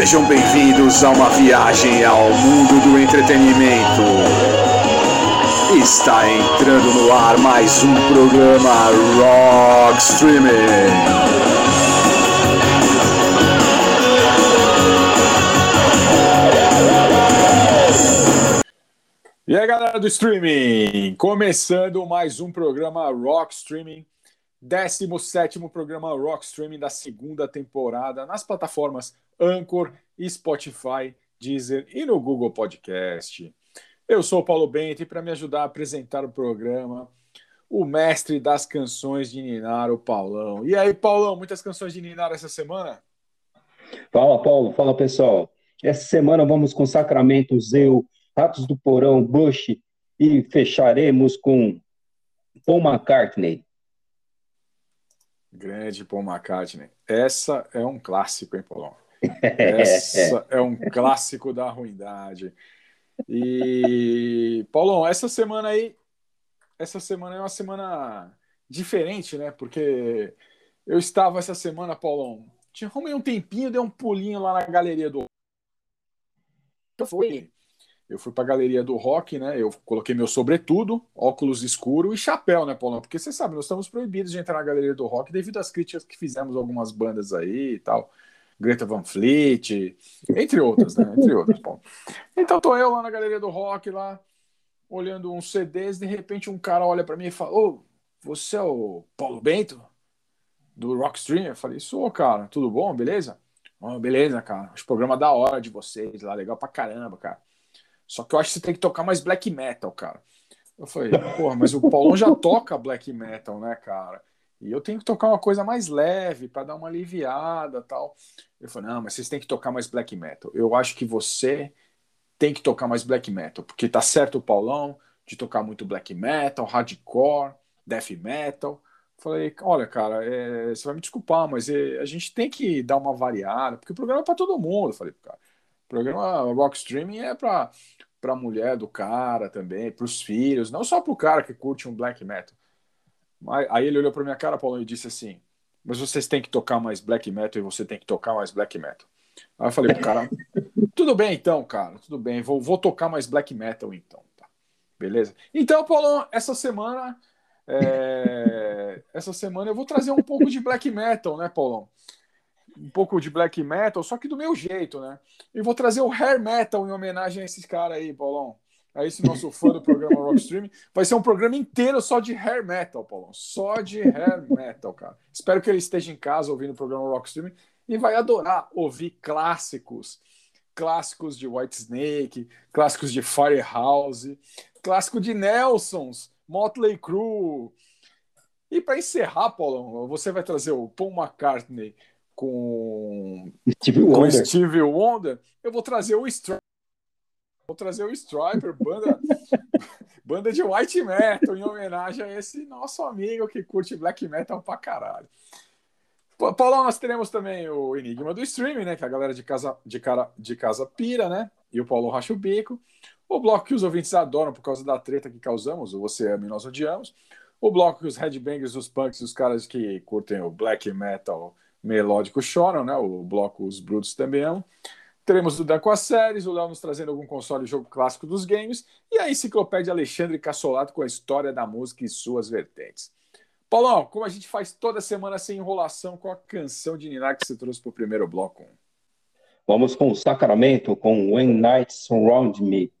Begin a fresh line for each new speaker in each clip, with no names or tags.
Sejam bem-vindos a uma viagem ao mundo do entretenimento. Está entrando no ar mais um programa Rock Streaming. E aí, galera do streaming, começando mais um programa Rock Streaming, 17 programa Rock Streaming da segunda temporada nas plataformas Anchor, Spotify, Deezer e no Google Podcast. Eu sou o Paulo Bento e para me ajudar a apresentar o programa, o mestre das canções de Ninar, o Paulão. E aí, Paulão, muitas canções de Ninar essa semana?
Fala, Paulo. Fala, pessoal. Essa semana vamos com Sacramento, Zeu, Ratos do Porão, Bush e fecharemos com Paul McCartney.
Grande Paul McCartney. Essa é um clássico, hein, Paulão? Essa é um clássico da ruindade. E, Paulão, essa semana aí, essa semana é uma semana diferente, né? Porque eu estava essa semana, Paulão, tinha arrumei um tempinho, dei um pulinho lá na galeria do. Eu fui eu fui para a galeria do rock, né? Eu coloquei meu sobretudo, óculos escuro e chapéu, né, Paulão? Porque você sabe, nós estamos proibidos de entrar na galeria do rock devido às críticas que fizemos algumas bandas aí e tal. Greta Van Fleet, entre outras, né? Entre outras, Paulo. Então tô eu lá na galeria do rock, lá, olhando uns CDs, de repente um cara olha para mim e fala: Ô, você é o Paulo Bento? Do Rockstream? Eu falei, sou, cara, tudo bom? Beleza? Oh, beleza, cara. Os programa da hora de vocês lá, legal pra caramba, cara. Só que eu acho que você tem que tocar mais black metal, cara. Eu falei, porra, mas o Paulão já toca black metal, né, cara? E eu tenho que tocar uma coisa mais leve para dar uma aliviada tal. Eu falei, não, mas vocês têm que tocar mais black metal. Eu acho que você tem que tocar mais black metal, porque tá certo o Paulão de tocar muito black metal, hardcore, death metal. Falei, olha, cara, é, você vai me desculpar, mas é, a gente tem que dar uma variada, porque o programa é para todo mundo. Eu falei, cara, o programa Rock Streaming é para para a mulher do cara também, para os filhos, não só para o cara que curte um black metal. Aí ele olhou para minha cara, Paulo, e disse assim: Mas vocês têm que tocar mais black metal e você tem que tocar mais black metal. Aí eu falei pro cara: Tudo bem então, cara, tudo bem, vou, vou tocar mais black metal então. Tá. Beleza? Então, Paulo, essa semana. É... essa semana eu vou trazer um pouco de black metal, né, Paulão? Um pouco de black metal, só que do meu jeito, né? E vou trazer o hair metal em homenagem a esses caras aí, Paulão. A esse nosso fã do programa Rockstream. Vai ser um programa inteiro só de hair metal, Paulão. Só de hair metal, cara. Espero que ele esteja em casa ouvindo o programa Rockstream e vai adorar ouvir clássicos. Clássicos de White Snake, clássicos de Firehouse, clássico de Nelsons, Motley Crue. E para encerrar, Paulão, você vai trazer o Paul McCartney com Steve Wonder. Com Steve Wonder, eu vou trazer o Striper. Vou trazer o Striper, banda, banda de white metal, em homenagem a esse nosso amigo que curte black metal pra caralho. Paulão, nós teremos também o Enigma do Streaming, né? Que a galera de casa, de cara, de casa pira, né? E o Paulo racha o bico. O bloco que os ouvintes adoram por causa da treta que causamos, o Você Ama e Nós Odiamos. O bloco que os headbangers, os punks, os caras que curtem o black metal melódico choram, né? O bloco Os Brutos também amam. Teremos o Dan com as séries, o Léo nos trazendo algum console e jogo clássico dos games, e a enciclopédia Alexandre Cassolato com a história da música e suas vertentes. Paulão, como a gente faz toda semana sem enrolação, qual a canção de Ninar que você trouxe para o primeiro bloco?
Vamos com o Sacramento, com When Nights Surround Me.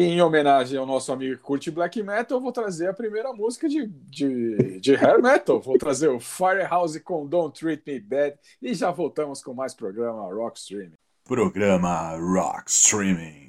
Em homenagem ao nosso amigo que curte black metal, vou trazer a primeira música de, de, de hair metal. Vou trazer o Firehouse com Don't Treat Me Bad e já voltamos com mais programa Rock Streaming. Programa Rock. Streaming.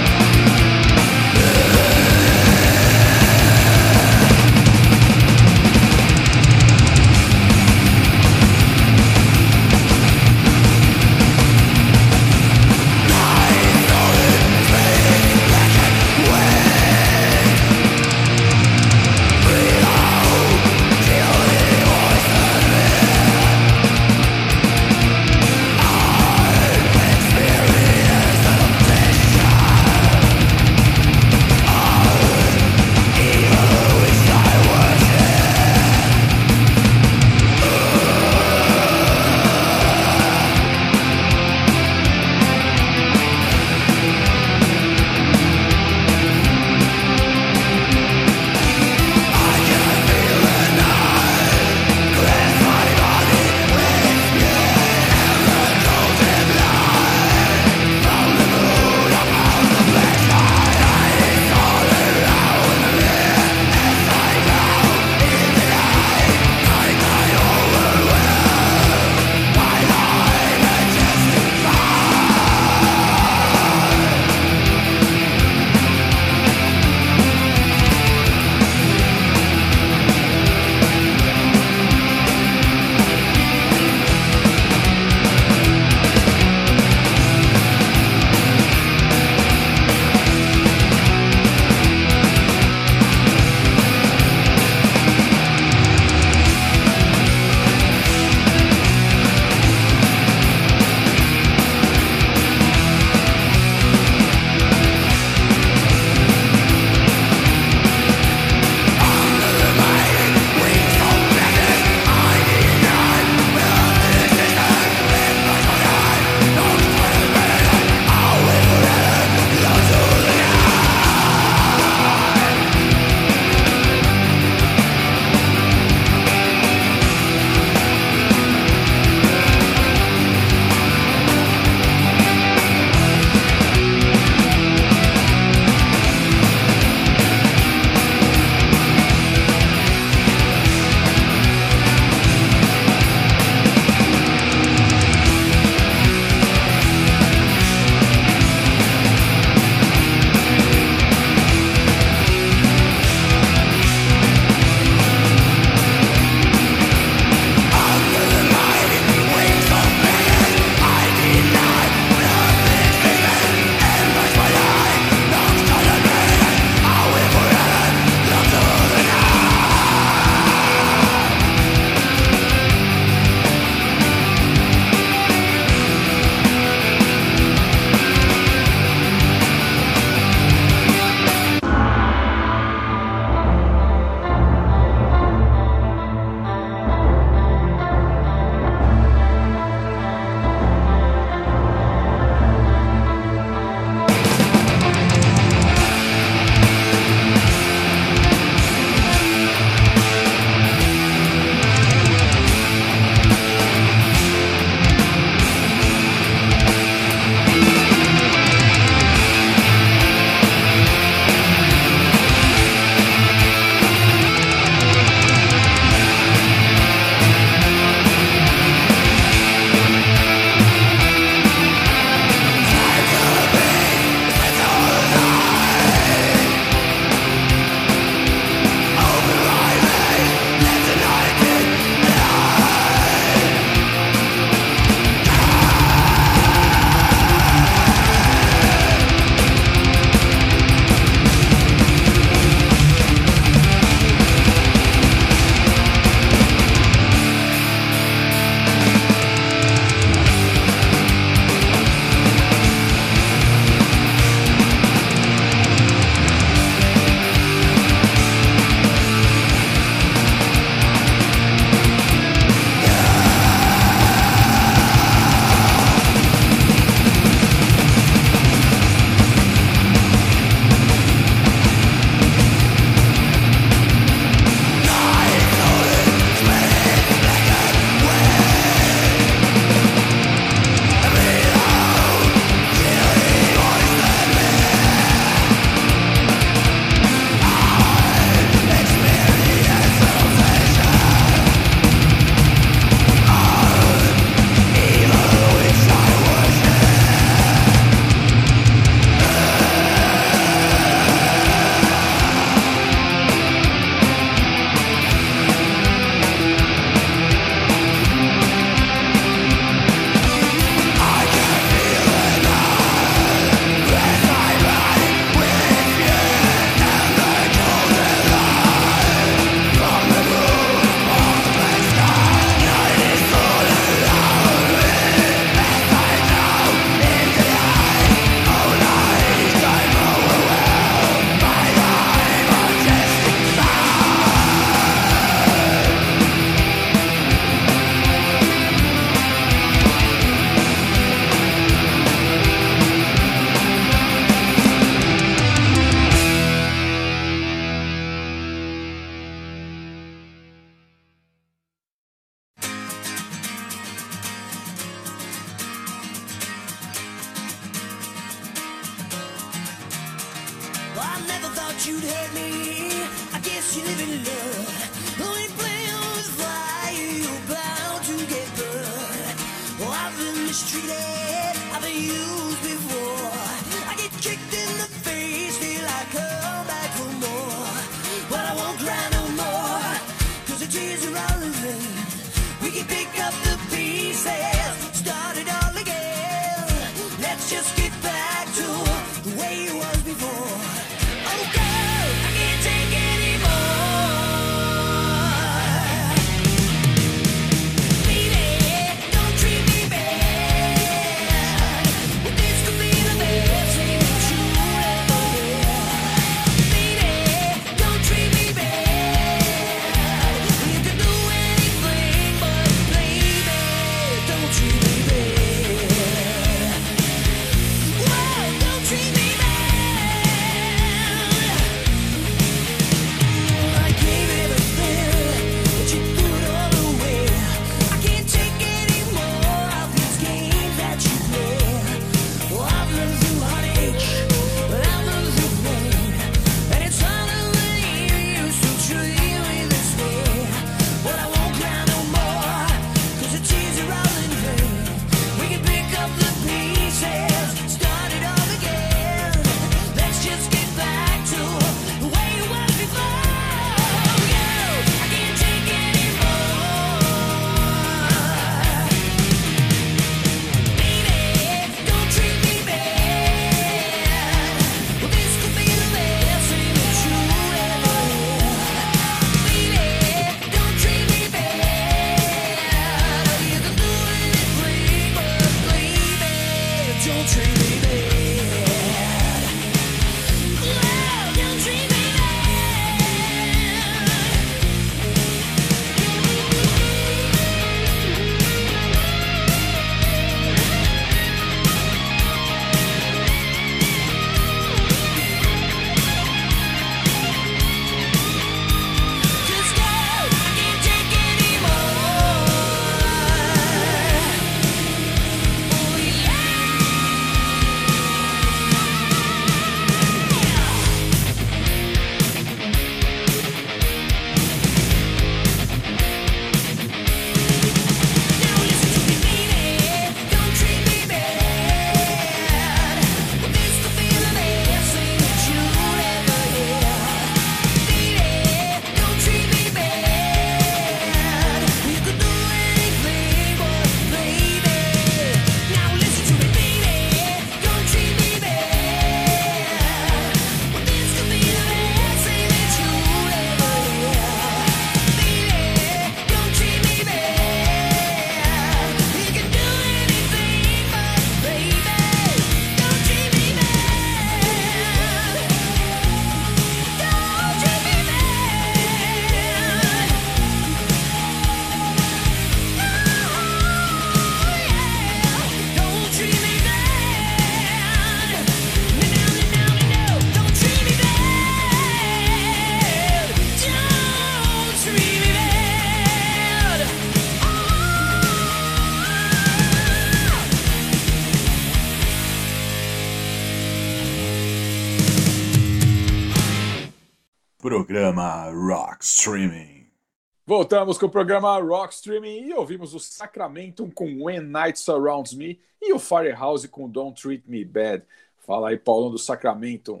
Voltamos com o programa Rock Streaming e ouvimos o Sacramento com When Night Surrounds Me e o Firehouse com Don't Treat Me Bad. Fala aí, Paulão do Sacramento.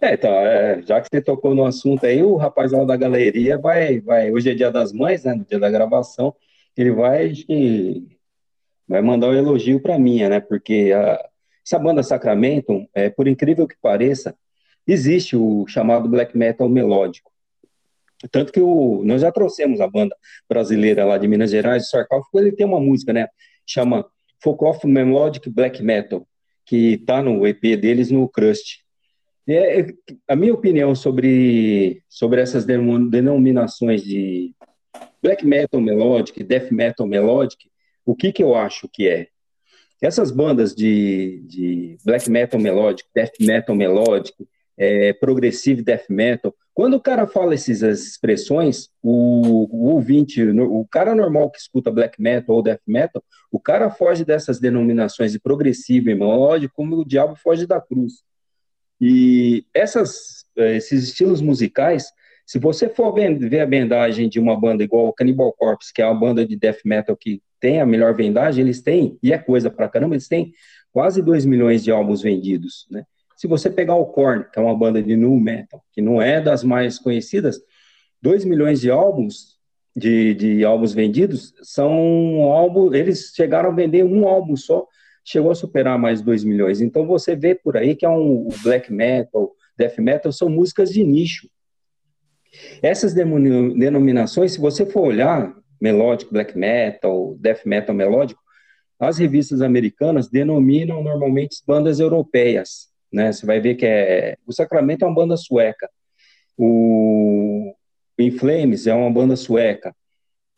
É, então, é, já que você tocou no assunto aí, o rapaz lá da galeria vai, vai, hoje é dia das mães, né, no dia da gravação, ele vai, que, vai mandar um elogio para mim, né, porque a, essa banda Sacramento, é, por incrível que pareça, existe o chamado black metal melódico. Tanto que o, nós já trouxemos a banda brasileira lá de Minas Gerais, o Sarcófago, ele tem uma música, né? Chama Folk of Melodic Black Metal, que tá no EP deles no Crust. É, é, a minha opinião sobre, sobre essas denominações de black metal melodic, death metal melodic, o que, que eu acho que é? Essas bandas de, de black metal melodic, death metal melodic, é, progressive death metal, quando o cara fala essas expressões, o, o, ouvinte, o cara normal que escuta black metal ou death metal, o cara foge dessas denominações de progressivo e melódico como o diabo foge da cruz. E essas, eh, esses estilos musicais, se você for ver a vendagem de uma banda igual o Cannibal Corpse, que é uma banda de death metal que tem a melhor vendagem, eles têm, e é coisa pra caramba, eles têm quase 2 milhões de álbuns vendidos, né? Se você pegar o Korn, que é uma banda de nu metal, que não é das mais conhecidas, 2 milhões de álbuns, de, de álbuns vendidos, são álbuns, eles chegaram a vender um álbum só, chegou a superar mais 2 milhões. Então você vê por aí que é um black metal, death metal, são músicas de nicho. Essas denominações, se você for olhar, melódico, black metal, death metal melódico, as revistas americanas denominam normalmente bandas europeias, né? Você vai ver que é o Sacramento é uma banda sueca, o In Flames é uma banda sueca,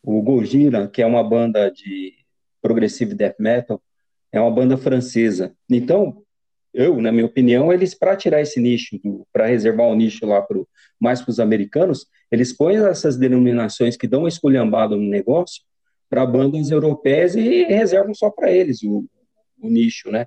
o Gojira, que é uma banda de progressive death metal, é uma banda francesa. Então, eu, na minha opinião, eles para tirar esse nicho, para reservar o um nicho lá pro, mais para os americanos, eles põem essas denominações que dão uma esculhambada no negócio para bandas europeias e reservam só para eles o, o, nicho, né?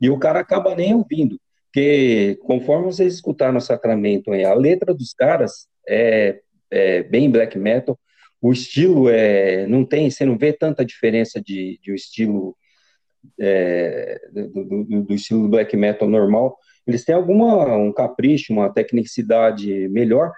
E o cara acaba nem ouvindo, porque conforme vocês escutaram no Sacramento, a letra dos caras é, é bem black metal, o estilo é, não tem, você não vê tanta diferença de, de um estilo é, do, do, do, estilo black metal normal, eles têm alguma um capricho, uma tecnicidade melhor,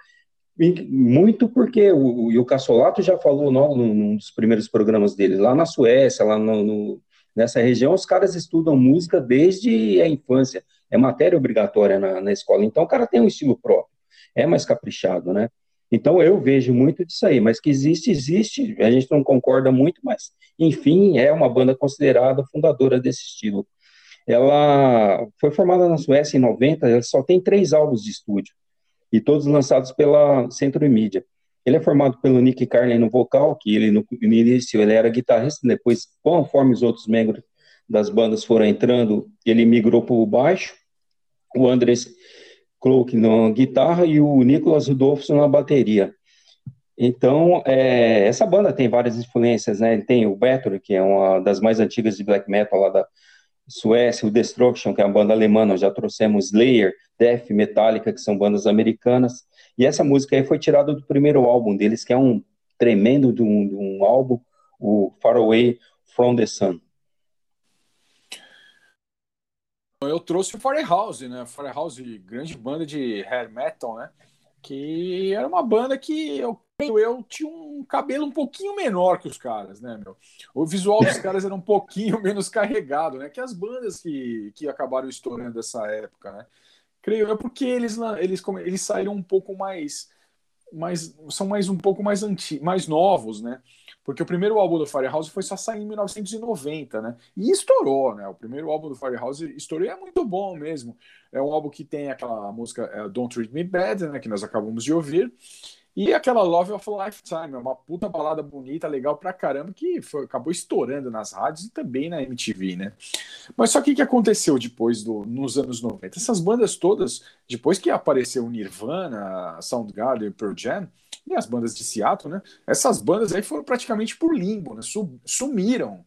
muito porque o, o, o Cassolato já falou no, num dos primeiros programas dele, lá na Suécia, lá no, no, nessa região, os caras estudam música desde a infância, é matéria obrigatória na, na escola, então o cara tem um estilo próprio, é mais caprichado, né? Então eu vejo muito disso aí, mas que existe, existe, a gente não concorda muito, mas enfim, é uma banda considerada fundadora desse estilo. Ela foi formada na Suécia em 90, ela só tem três álbuns de estúdio, e todos lançados pela Centro Mídia. Ele é formado pelo Nick Carlin no vocal, que ele no início ele era guitarrista, depois, conforme os outros membros das bandas foram entrando, ele migrou para o baixo, o Andres Cloak na guitarra e o Nicolas Rudolfsson na bateria. Então, é, essa banda tem várias influências, né? Tem o Battery, que é uma das mais antigas de black metal lá da Suécia, o Destruction, que é uma banda alemã, nós já trouxemos Slayer, Death, Metallica, que são bandas americanas. E essa música aí foi tirada do primeiro álbum deles, que é um tremendo de um, de um álbum, o Far Away from the Sun.
Eu trouxe o Firehouse, né? Firehouse, grande banda de hair metal, né? Que era uma banda que eu eu tinha um cabelo um pouquinho menor que os caras, né, meu? O visual dos caras era um pouquinho menos carregado, né? Que as bandas que, que acabaram estourando dessa época, né? Creio eu porque eles, eles, eles saíram um pouco mais, mais são mais um pouco mais anti, mais novos, né? Porque o primeiro álbum do Firehouse foi só sair em 1990, né? E estourou, né? O primeiro álbum do Firehouse estourou e é muito bom mesmo. É um álbum que tem aquela música é, Don't Treat Me Bad, né? Que nós acabamos de ouvir. E aquela Love of a Lifetime, é uma puta balada bonita, legal pra caramba, que foi, acabou estourando nas rádios e também na MTV, né? Mas só que o que aconteceu depois, do, nos anos 90? Essas bandas todas, depois que apareceu Nirvana, Soundgarden, Pearl Jam, e as bandas de Seattle, né? Essas bandas aí foram praticamente por limbo, né? Sumiram,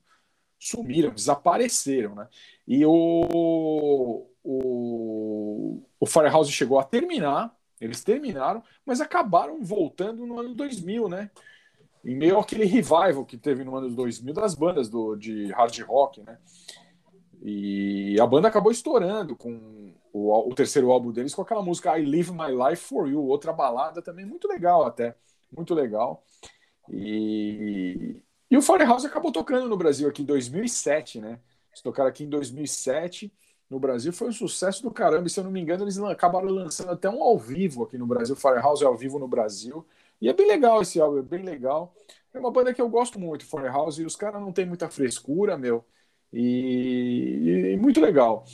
sumiram, desapareceram, né? E o, o, o Firehouse chegou a terminar, eles terminaram, mas acabaram voltando no ano 2000, né? Em meio àquele revival que teve no ano 2000 das bandas do, de hard rock, né? E a banda acabou estourando com o, o, terceiro álbum deles com aquela música I Live My Life For You, outra balada também muito legal até, muito legal. E, e o Firehouse acabou tocando no Brasil aqui em 2007, né? Eles tocaram aqui em 2007 no Brasil foi um sucesso do caramba. E se eu não me engano, eles acabaram lançando até um ao vivo aqui no Brasil. Firehouse ao vivo no Brasil. E é bem legal esse álbum, é bem legal. É uma banda que eu gosto muito, Firehouse, e os caras não tem muita frescura, meu. E, e muito legal.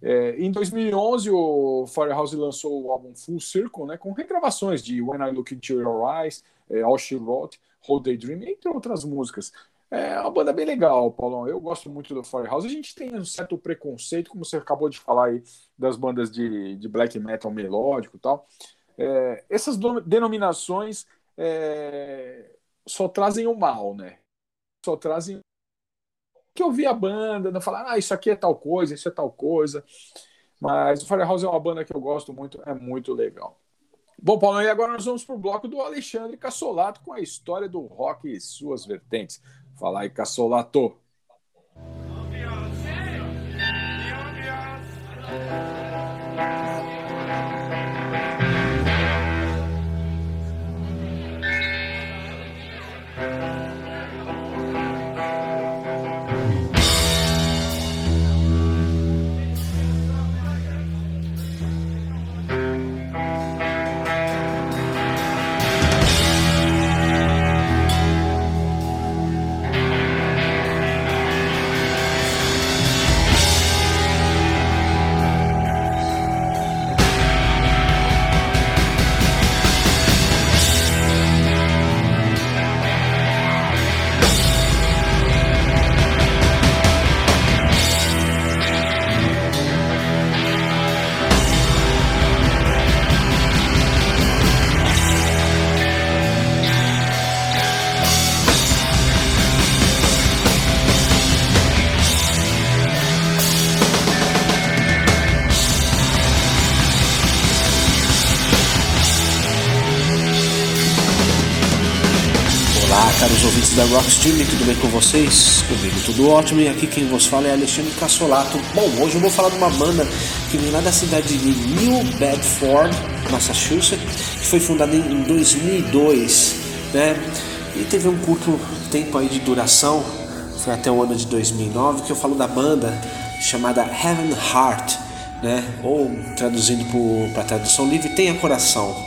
É, em 2011, o Firehouse lançou o álbum Full Circle, né, com regravações de When I Look Into Your Eyes, é, All She Wrote, Whole Daydream, entre outras músicas. É uma banda bem legal, Paulão. Eu gosto muito do Firehouse. A gente tem um certo preconceito, como você acabou de falar aí, das bandas de, de black metal melódico e tal. É, essas denominações é, só trazem o mal, né? Só trazem que eu vi a banda, não falar, ah, isso aqui é tal coisa, isso é tal coisa. Mas o Firehouse é uma banda que eu gosto muito, é muito legal. Bom, Paulo, e agora nós vamos para o bloco do Alexandre Cassolato com a história do rock e suas vertentes. Fala aí, Cassolato.
Da Rockstream, tudo bem com vocês? Comigo tudo ótimo e aqui quem vos fala é Alexandre Cassolato. Bom, hoje eu vou falar de uma banda que vem lá da cidade de New Bedford, Massachusetts, que foi fundada em 2002, né? E teve um curto tempo aí de duração, foi até o ano de 2009, que eu falo da banda chamada Heaven Heart, né? Ou traduzindo para tradução livre, Tenha Coração.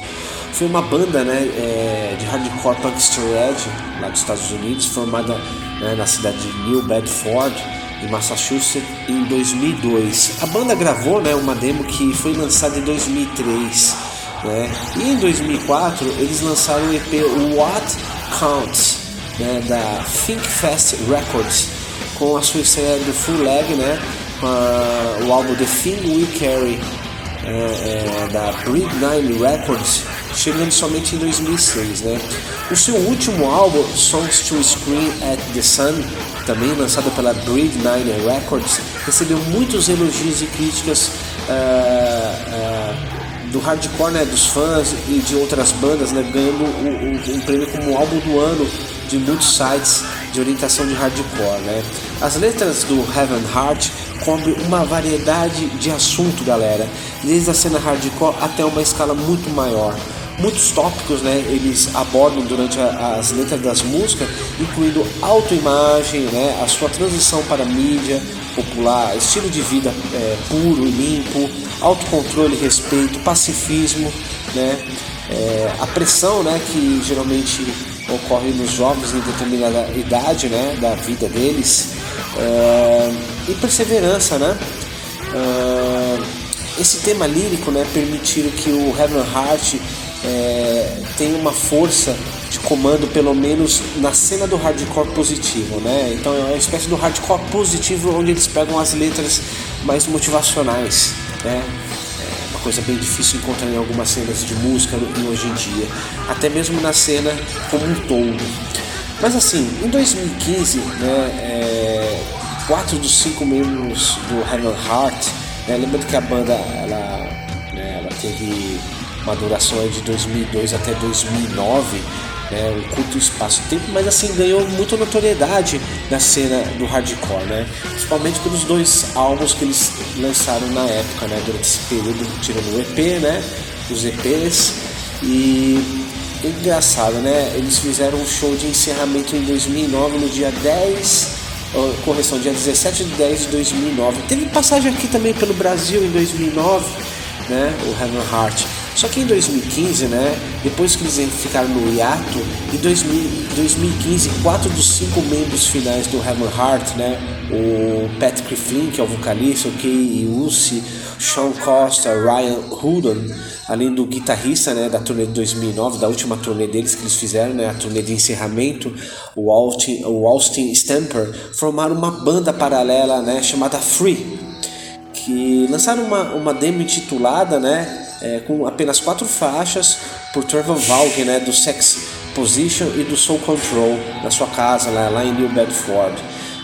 Foi uma banda né, é, de hardcore punk shred lá dos Estados Unidos, formada né, na cidade de New Bedford, em Massachusetts, em 2002. A banda gravou né, uma demo que foi lançada em 2003. Né, e em 2004 eles lançaram o EP What Counts, né, da Think Fast Records, com a sua estreia do Full Leg, né, o álbum The Thing We Carry, é, é, da Breed Nine Records, chegando somente em 2006. Né? O seu último álbum, Songs to Scream at the Sun, também lançado pela Breed Nine Records, recebeu muitos elogios e críticas uh, uh, do hardcore, né, dos fãs e de outras bandas, né, ganhando um, um, um prêmio como álbum do ano de muitos sites de orientação de hardcore. Né? As letras do Heaven Heart cobrem uma variedade de assunto, galera, desde a cena hardcore até uma escala muito maior muitos tópicos né, eles abordam durante a, as letras das músicas, incluindo autoimagem, né, a sua transição para mídia popular, estilo de vida é, puro e limpo, autocontrole, respeito, pacifismo, né, é, a pressão né, que geralmente ocorre nos jovens em determinada idade né, da vida deles é, e perseverança, né? É, esse tema lírico né, permitiram que o Heaven Heart é, tem uma força de comando, pelo menos na cena do hardcore positivo, né? Então é uma espécie do hardcore positivo onde eles pegam as letras mais motivacionais, né? É uma coisa bem difícil encontrar em algumas cenas de música hoje em dia, até mesmo na cena como um todo. Mas assim, em 2015, né, é, quatro dos cinco membros do Heaven Heart, né, lembrando que a banda ela, né, ela teve uma duração de 2002 até 2009, né, um curto espaço de tempo, mas assim ganhou muita notoriedade na cena do hardcore, né, principalmente pelos dois álbuns que eles lançaram na época, né, durante esse período, tirando o EP, né, os EPs e engraçado, né, eles fizeram um show de encerramento em 2009 no dia 10 correção, dia 17 de 10 de 2009. Teve passagem aqui também pelo Brasil em 2009, né, o Heaven Heart. Só que em 2015, né, depois que eles ficaram no hiato, em 2015, quatro dos cinco membros finais do Heaven Heart, né, o Patrick Flynn, que é o vocalista, o Kei Usi, Sean Costa, Ryan Hudon, além do guitarrista né, da turnê de 2009, da última turnê deles que eles fizeram, né, a turnê de encerramento, o Austin, o Austin Stamper, formaram uma banda paralela né, chamada Free, que lançaram uma, uma demo intitulada né, é, com apenas quatro faixas por Trevor Valg, né, do Sex Position e do Soul Control, na sua casa lá, lá em New Bedford.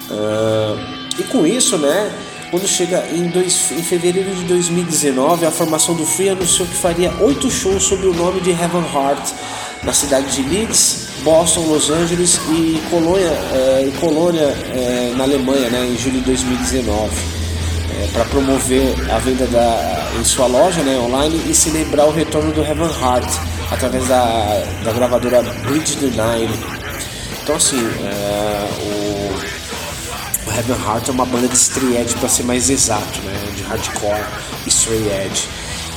Uh, e com isso, né, quando chega em, dois, em fevereiro de 2019, a formação do Free anunciou que faria oito shows sob o nome de Heaven Heart na cidade de Leeds, Boston, Los Angeles e Colônia, é, Colônia é, na Alemanha, né, em julho de 2019, é, para promover a venda da, em sua loja né, online e celebrar o retorno do Heaven Heart através da, da gravadora Bridge the Nine. Então, assim, é, o, o Heaven Heart é uma banda de stray edge, para ser mais exato, né, de hardcore e stray edge.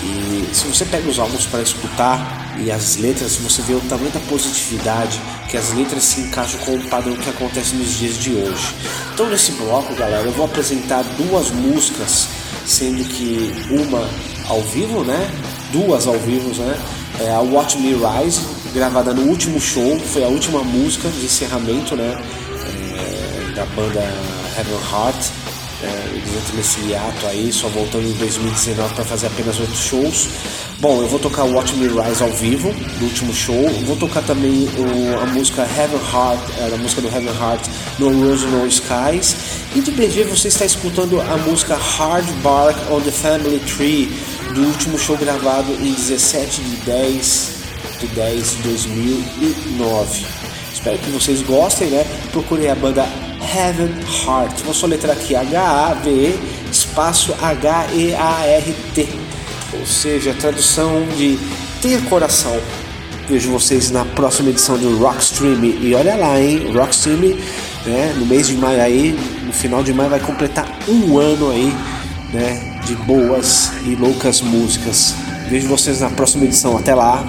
E se você pega os álbuns para escutar e as letras, você vê o tamanho da positividade que as letras se encaixam com o padrão que acontece nos dias de hoje. Então nesse bloco, galera, eu vou apresentar duas músicas, sendo que uma ao vivo, né? Duas ao vivo, né? É a Watch Me Rise, gravada no último show, foi a última música de encerramento, né? É, da banda Heaven Heart eles entram nesse hiato aí, só voltando em 2019 para fazer apenas oito shows. Bom, eu vou tocar Watch Me Rise ao vivo, do último show. Vou tocar também o, a música Heaven Heart, é, a música do Heaven Heart no Rose No Skies. E de BG você está escutando a música Hard Bark on the Family Tree, do último show gravado em 17 de 10 de 10 de 2009. Espero que vocês gostem, né? Procurem a banda Heaven Heart. Vou soletrar aqui H-A-V-E espaço H-E-A-R-T. Ou seja, tradução de Tenha Coração. Vejo vocês na próxima edição do Rockstream. E olha lá, hein? Rockstream, né? No mês de maio aí, no final de maio vai completar um ano aí, né? De boas e loucas músicas. Vejo vocês na próxima edição. Até lá.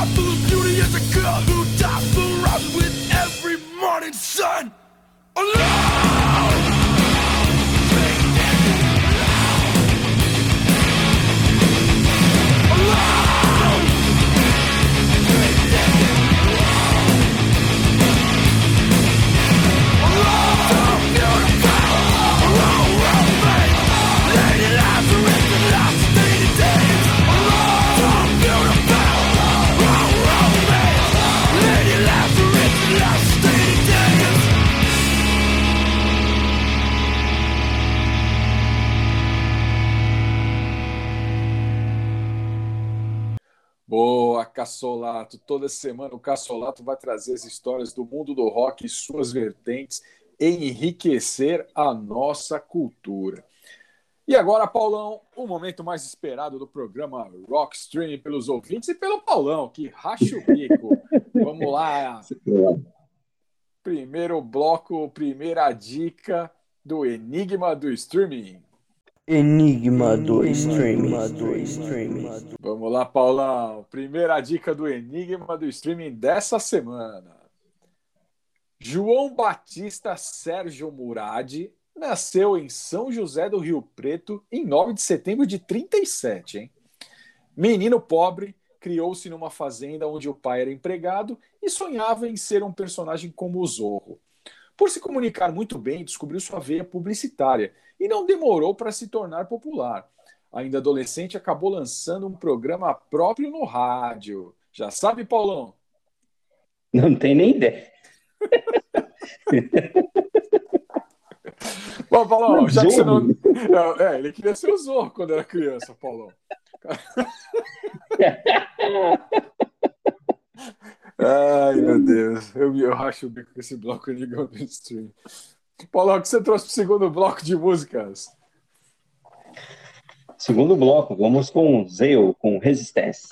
top
whose beauty as a girl who tops for love with every morning sun. Alone!
Cassolato. Toda semana o Cassolato vai trazer as histórias do mundo do rock e suas vertentes enriquecer a nossa cultura. E agora, Paulão, o momento mais esperado do programa Rock Stream pelos ouvintes e pelo Paulão, que racha o bico. Vamos lá. Primeiro bloco, primeira dica do Enigma do Streaming.
Enigma do streaming.
Vamos lá, Paulão. Primeira dica do Enigma do streaming dessa semana. João Batista Sérgio Murad nasceu em São José do Rio Preto em 9 de setembro de 37, hein? Menino pobre, criou-se numa fazenda onde o pai era empregado e sonhava em ser um personagem como o Zorro. Por se comunicar muito bem, descobriu sua veia publicitária e não demorou para se tornar popular. Ainda adolescente, acabou lançando um programa próprio no rádio. Já sabe, Paulão?
Não tem nem ideia.
Bom, Paulão, já que você não. É, ele queria ser o Zorro quando era criança, Paulão. Ai, meu Deus. Eu, eu racho o bico com esse bloco ligando no stream. Paulo, o que você trouxe para o segundo bloco de músicas?
Segundo bloco, vamos com Zeo, com Resistência.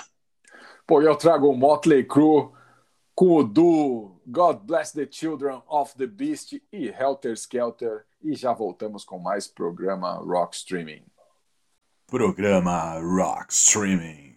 Pô, eu trago o Motley Crue com o duo God Bless the Children of the Beast e Helter Skelter. E já voltamos com mais programa Rock Streaming.
Programa Rock Streaming.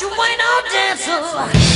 you ain't
no dancer.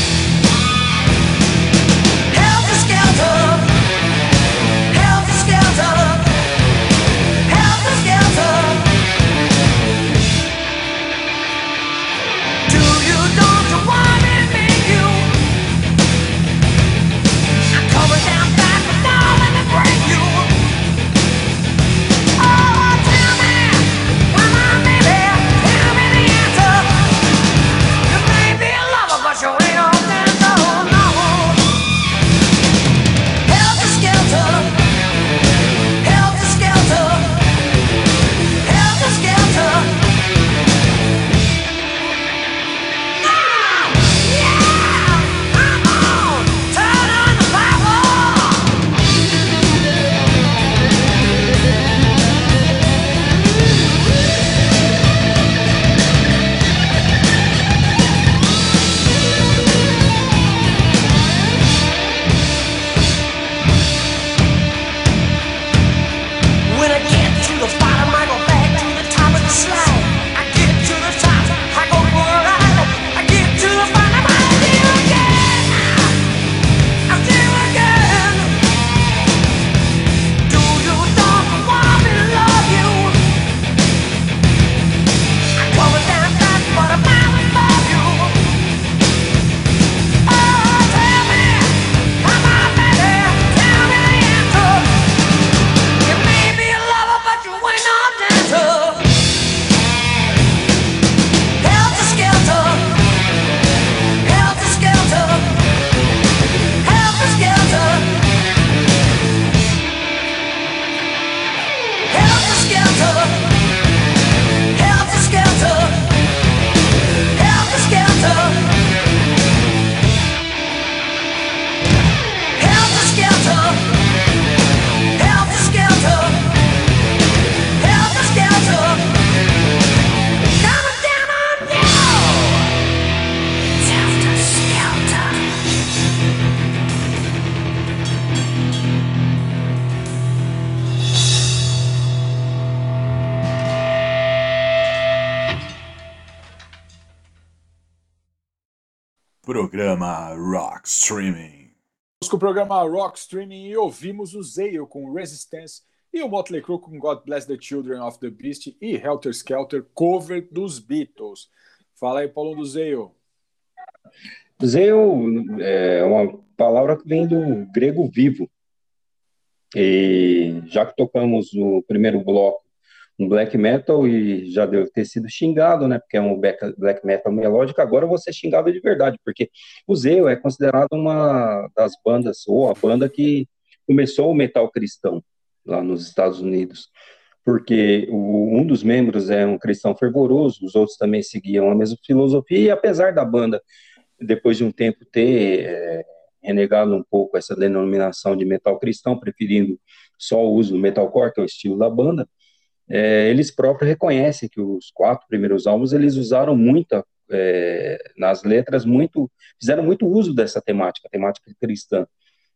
Programa Rock Streaming e ouvimos o Zale com Resistance e o Motley Crue com God Bless the Children of the Beast e Helter Skelter, cover dos Beatles. Fala aí, Paulo do Zale.
Zale é uma palavra que vem do grego vivo. E já que tocamos o primeiro bloco um black metal e já deve ter sido xingado, né? Porque é um black metal melódico. Agora vou ser xingado de verdade, porque o Zeo é considerado uma das bandas, ou a banda que começou o metal cristão lá nos Estados Unidos. Porque o, um dos membros é um cristão fervoroso, os outros também seguiam a mesma filosofia, e apesar da banda, depois de um tempo, ter é, renegado um pouco essa denominação de metal cristão, preferindo só o uso do metalcore, que é o estilo da banda, é, eles próprios reconhecem que os quatro primeiros álbuns eles usaram muita é, nas letras muito fizeram muito uso dessa temática, temática cristã.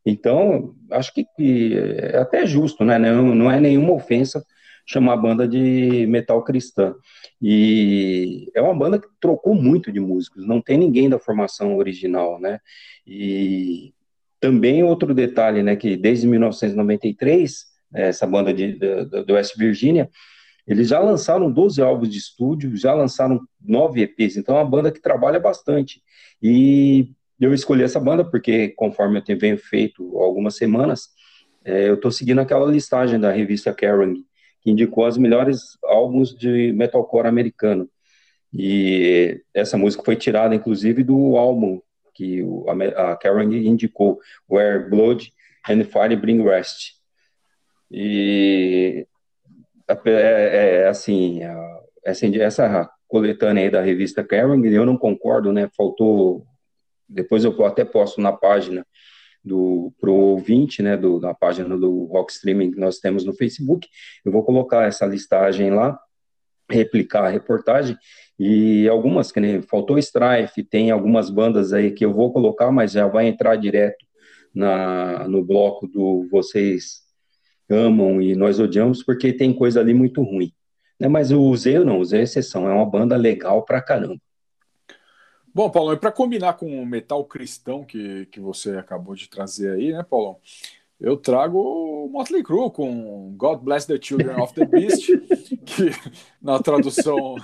Então acho que, que é até justo, né? Não, não é nenhuma ofensa chamar a banda de metal cristã. E é uma banda que trocou muito de músicos, não tem ninguém da formação original, né? E também outro detalhe, né, que desde 1993 essa banda de, do West Virginia, eles já lançaram 12 álbuns de estúdio, já lançaram 9 EPs, então é uma banda que trabalha bastante. E eu escolhi essa banda porque, conforme eu tenho feito algumas semanas, é, eu estou seguindo aquela listagem da revista Kerrang, que indicou os melhores álbuns de metalcore americano. E essa música foi tirada, inclusive, do álbum que a Kerrang indicou, Where Blood and Fire Bring Rest. E é, é, assim, essa, essa coletânea aí da revista Karen, eu não concordo, né? Faltou, depois eu até posto na página do pro ouvinte, né, do, na página do Rock Streaming que nós temos no Facebook, eu vou colocar essa listagem lá, replicar a reportagem, e algumas, que nem faltou Strife, tem algumas bandas aí que eu vou colocar, mas já vai entrar direto na, no bloco do Vocês amam e nós odiamos porque tem coisa ali muito ruim. Né? Mas o Zé não, o Zé é exceção, é uma banda legal pra caramba.
Bom, Paulo, e para combinar com o metal cristão que, que você acabou de trazer aí, né, Paulo? Eu trago o Motley Crue com God Bless the Children of the Beast, que na tradução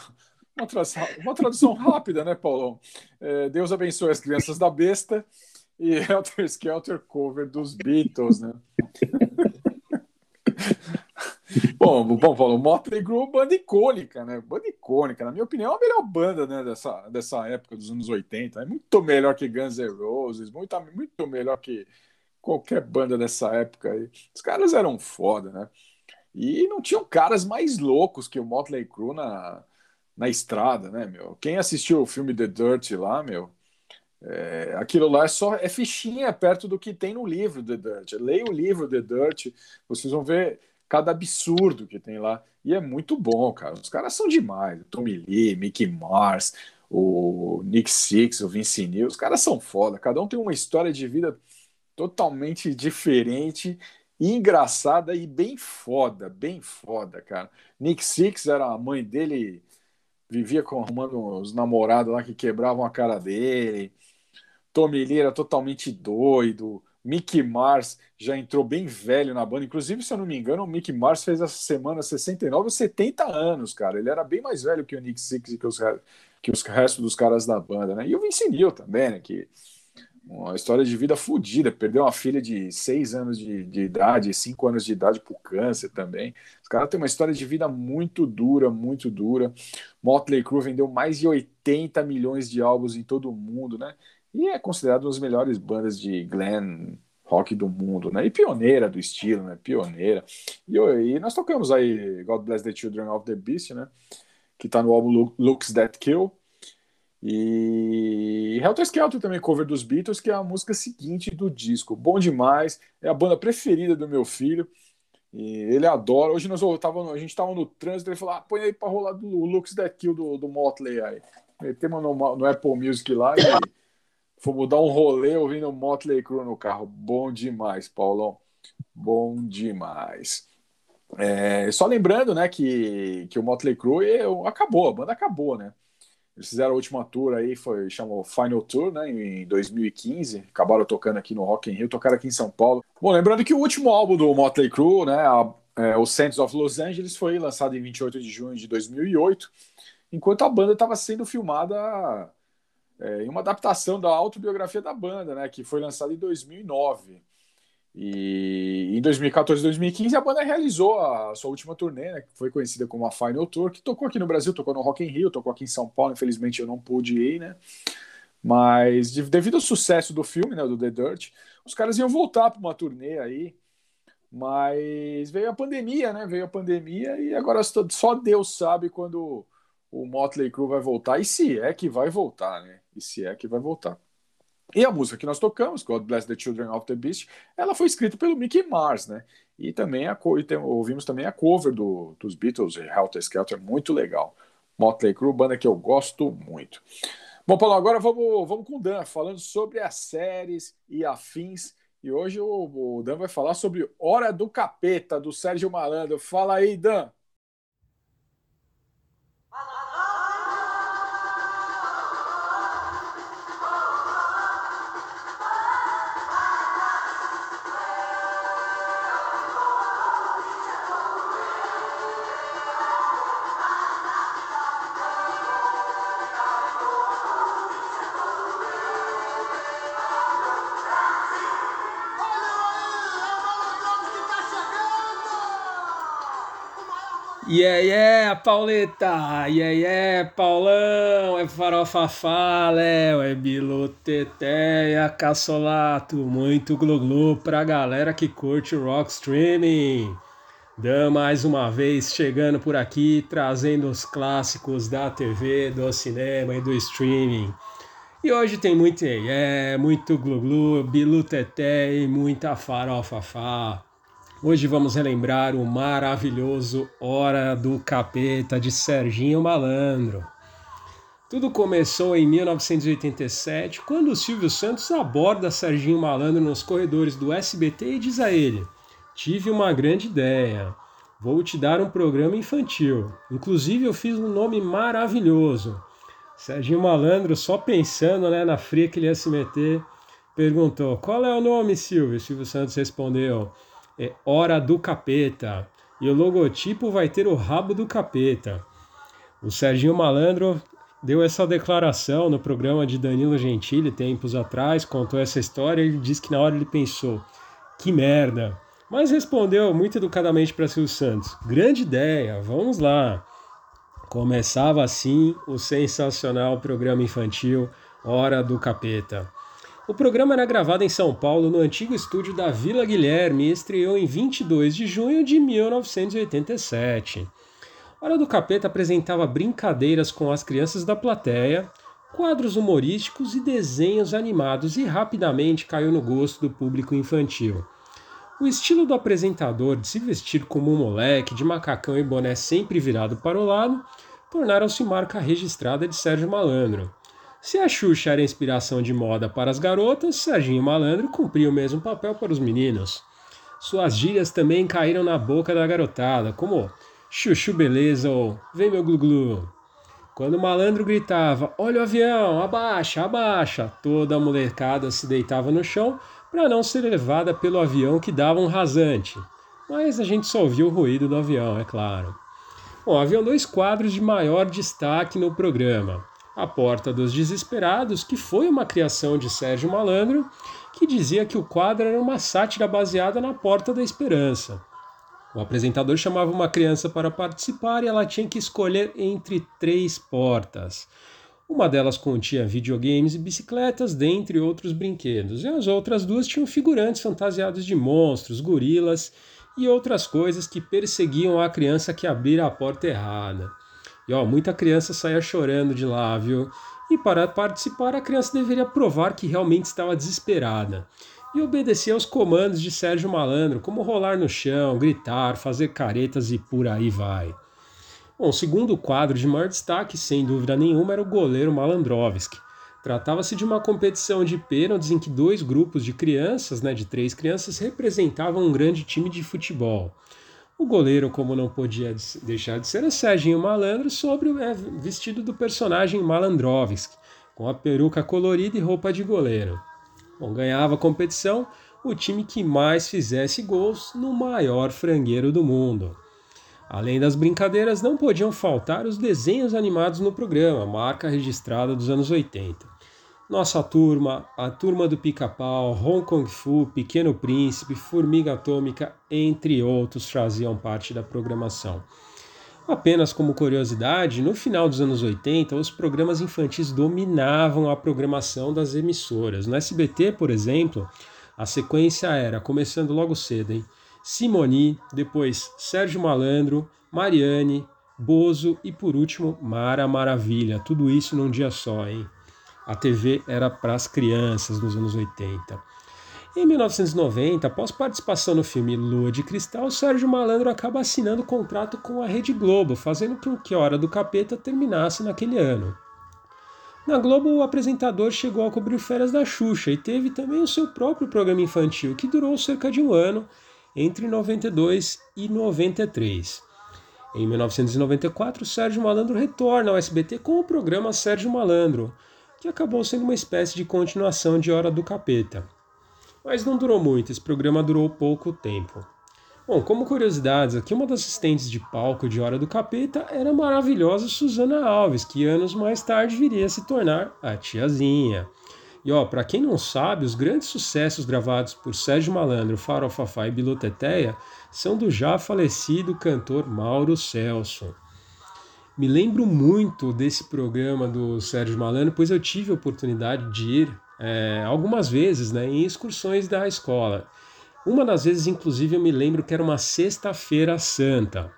uma, tra uma tradução rápida, né, Paulo? É, Deus abençoe as crianças da besta e Helter Skelter cover dos Beatles, né? bom, bom, Paulo, Motley Crue, banda icônica, né? Banda icônica, na minha opinião, é a melhor banda, né, dessa, dessa época dos anos 80. É muito melhor que Guns N' Roses, muito, muito melhor que qualquer banda dessa época aí. Os caras eram foda, né? E não tinham caras mais loucos que o Motley Crue na, na estrada, né, meu? Quem assistiu o filme The Dirt lá, meu, é, aquilo lá é só é fichinha perto do que tem no livro The Dirt. Leia o livro The Dirt, vocês vão ver cada absurdo que tem lá. E é muito bom, cara. Os caras são demais. Tommy Lee, Mickey Mars, o Nick Six, o Vince Neil, os caras são foda. Cada um tem uma história de vida totalmente diferente engraçada e bem foda, bem foda, cara. Nick Six era a mãe dele, vivia com, arrumando os namorados lá que quebravam a cara dele. Tommy Lee era totalmente doido. Mickey Mars já entrou bem velho na banda. Inclusive, se eu não me engano, o Mickey Mars fez essa semana 69 ou 70 anos, cara. Ele era bem mais velho que o Nick Six e que os, que os restos dos caras da banda, né? E o Vince Neil também, né? Que uma história de vida fodida. Perdeu uma filha de 6 anos de, de idade, 5 anos de idade por câncer também. Os caras têm uma história de vida muito dura, muito dura. Motley Crue vendeu mais de 80 milhões de álbuns em todo o mundo, né? E é considerado uma das melhores bandas de glam rock do mundo, né? E pioneira do estilo, né? Pioneira. E, e nós tocamos aí God Bless the Children of the Beast, né? Que tá no álbum Looks That Kill. E Helter Skelter também, cover dos Beatles, que é a música seguinte do disco. Bom demais, é a banda preferida do meu filho. E ele adora. Hoje nós tava, a gente tava no trânsito, ele falou: ah, põe aí pra rolar o Looks That Kill do, do Motley aí. Metemos no, no Apple Music lá e Fomos dar um rolê ouvindo Motley Crue no carro. Bom demais, Paulão. Bom demais. É, só lembrando, né, que, que o Motley Crue acabou, a banda acabou, né? Eles fizeram a última tour aí, foi chamou Final Tour, né, em 2015. Acabaram tocando aqui no Rock in Rio, tocaram aqui em São Paulo. Bom, lembrando que o último álbum do Motley Crue, né, a, é, o Saints of Los Angeles, foi lançado em 28 de junho de 2008, enquanto a banda estava sendo filmada é, em uma adaptação da autobiografia da banda, né, que foi lançada em 2009. E em 2014 e 2015 a banda realizou a sua última turnê, né, que foi conhecida como a Final Tour, que tocou aqui no Brasil, tocou no Rock in Rio, tocou aqui em São Paulo, infelizmente eu não pude ir, né? Mas devido ao sucesso do filme, né, do The Dirt, os caras iam voltar para uma turnê aí, mas veio a pandemia, né? Veio a pandemia e agora só Deus sabe quando o Motley Crue vai voltar e se é que vai voltar, né? E se é que vai voltar. E a música que nós tocamos, God Bless the Children of the Beast, ela foi escrita pelo Mickey Mars, né? E também a, e tem, ouvimos também a cover do, dos Beatles, Helter Skelter, muito legal. Motley Crue, banda que eu gosto muito. Bom, Paulo, agora vamos, vamos com o Dan, falando sobre as séries e afins. E hoje o, o Dan vai falar sobre Hora do Capeta, do Sérgio Malandro. Fala aí, Dan.
Yeah, Pauleta! Yeah, yeah, Paulão! É farofafá, Léo, é biloteteia, caçolato, muito glu-glu pra galera que curte rock streaming. Dan mais uma vez chegando por aqui, trazendo os clássicos da TV, do cinema e do streaming. E hoje tem muito yeah, muito glu-glu, biluteté e muita farofafá. Hoje vamos relembrar o maravilhoso Hora do Capeta de Serginho Malandro. Tudo começou em 1987, quando o Silvio Santos aborda Serginho Malandro nos corredores do SBT e diz a ele: Tive uma grande ideia. Vou te dar um programa infantil. Inclusive, eu fiz um nome maravilhoso. Serginho Malandro, só pensando né, na fria que ele ia se meter, perguntou: Qual é o nome, Silvio? Silvio Santos respondeu: é Hora do Capeta. E o logotipo vai ter o rabo do capeta. O Serginho Malandro deu essa declaração no programa de Danilo Gentili tempos atrás, contou essa história e disse que na hora ele pensou: que merda. Mas respondeu muito educadamente para Silvio Santos: grande ideia, vamos lá. Começava assim o sensacional programa infantil Hora do Capeta. O programa era gravado em São Paulo, no antigo estúdio da Vila Guilherme, e estreou em 22 de junho de 1987. Hora do Capeta apresentava brincadeiras com as crianças da plateia, quadros humorísticos e desenhos animados e rapidamente caiu no gosto do público infantil. O estilo do apresentador de se vestir como um moleque, de macacão e boné sempre virado para o lado, tornaram-se marca registrada de Sérgio Malandro. Se a Xuxa era inspiração de moda para as garotas, Serginho Malandro cumpria o mesmo papel para os meninos. Suas gírias também caíram na boca da garotada, como Chuchu beleza ou Vem meu glu-glu. Quando o malandro gritava, olha o avião, abaixa, abaixa, toda a molecada se deitava no chão para não ser levada pelo avião que dava um rasante. Mas a gente só ouviu o ruído do avião, é claro. Bom, haviam dois quadros de maior destaque no programa. A Porta dos Desesperados, que foi uma criação de Sérgio Malandro, que dizia que o quadro era uma sátira baseada na Porta da Esperança. O apresentador chamava uma criança para participar e ela tinha que escolher entre três portas. Uma delas continha videogames e bicicletas, dentre outros brinquedos, e as outras duas tinham figurantes fantasiados de monstros, gorilas e outras coisas que perseguiam a criança que abria a porta errada. Ó, muita criança saía chorando de lá, viu? E para participar, a criança deveria provar que realmente estava desesperada e obedecer aos comandos de Sérgio Malandro, como rolar no chão, gritar, fazer caretas e por aí vai. Bom, o segundo quadro de maior destaque, sem dúvida nenhuma, era o goleiro Malandrovski. Tratava-se de uma competição de pênaltis em que dois grupos de crianças, né, de três crianças, representavam um grande time de futebol. O goleiro, como não podia deixar de ser, é Serginho Malandro, sobre o é, vestido do personagem Malandrovski, com a peruca colorida e roupa de goleiro. Bom, ganhava a competição o time que mais fizesse gols no maior frangueiro do mundo. Além das brincadeiras, não podiam faltar os desenhos animados no programa, marca registrada dos anos 80. Nossa turma, a turma do Pica-Pau, Hong Kong Fu, Pequeno Príncipe, Formiga Atômica, entre outros, faziam parte da programação. Apenas como curiosidade, no final dos anos 80, os programas infantis dominavam a programação das emissoras. No SBT, por exemplo, a sequência era, começando logo cedo, hein? Simoni, depois Sérgio Malandro, Mariane, Bozo e por último Mara Maravilha. Tudo isso num dia só, hein? A TV era para as crianças nos anos 80. Em 1990, após participação no filme Lua de Cristal, Sérgio Malandro acaba assinando contrato com a Rede Globo, fazendo com que Hora do Capeta terminasse naquele ano. Na Globo, o apresentador chegou a cobrir férias da Xuxa e teve também o seu próprio programa infantil, que durou cerca de um ano, entre 92 e 93. Em 1994, Sérgio Malandro retorna ao SBT com o programa Sérgio Malandro, que acabou sendo uma espécie de continuação de Hora do Capeta. Mas não durou muito, esse programa durou pouco tempo. Bom, como curiosidades, aqui uma das assistentes de palco de Hora do Capeta era a maravilhosa Susana Alves, que anos mais tarde viria a se tornar a tiazinha. E ó, para quem não sabe, os grandes sucessos gravados por Sérgio Malandro, Farofafá e Biloteteia são do já falecido cantor Mauro Celso. Me lembro muito desse programa do Sérgio Malandro, pois eu tive a oportunidade de ir é, algumas vezes né, em excursões da escola. Uma das vezes, inclusive, eu me lembro que era uma sexta-feira santa.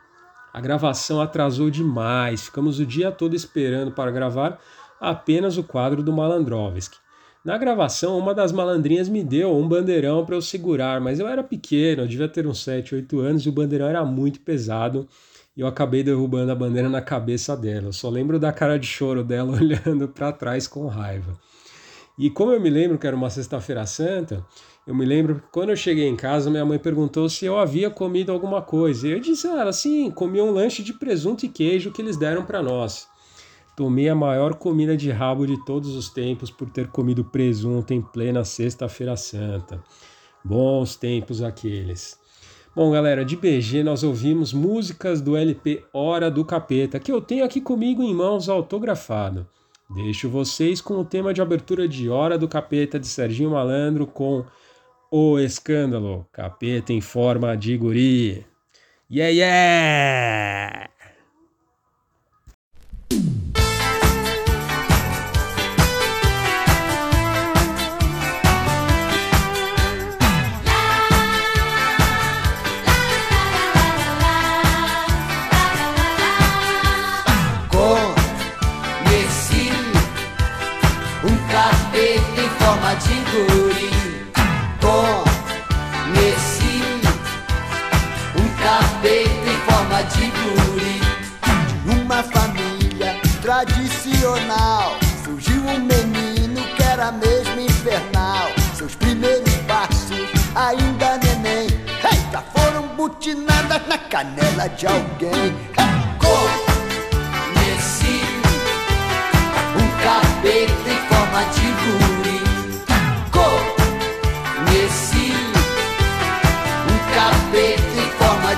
A gravação atrasou demais, ficamos o dia todo esperando para gravar apenas o quadro do Malandrovski. Na gravação, uma das malandrinhas me deu um bandeirão para eu segurar, mas eu era pequeno, eu devia ter uns 7, 8 anos e o bandeirão era muito pesado e eu acabei derrubando a bandeira na cabeça dela. Eu só lembro da cara de choro dela olhando para trás com raiva. E como eu me lembro que era uma sexta-feira santa, eu me lembro que quando eu cheguei em casa, minha mãe perguntou se eu havia comido alguma coisa. E eu disse a ela, sim, comi um lanche de presunto e queijo que eles deram para nós. Tomei a maior comida de rabo de todos os tempos por ter comido presunto em plena Sexta-feira Santa. Bons tempos aqueles. Bom, galera, de BG nós ouvimos músicas do LP Hora do Capeta, que eu tenho aqui comigo em mãos autografado. Deixo vocês com o tema de abertura de Hora do Capeta de Serginho Malandro com O Escândalo, Capeta em forma de guri. Yeah, yeah!
Surgiu um menino que era mesmo infernal. Seus primeiros passos ainda neném. Eita, foram butinadas na canela de alguém. Conheci um capeta em forma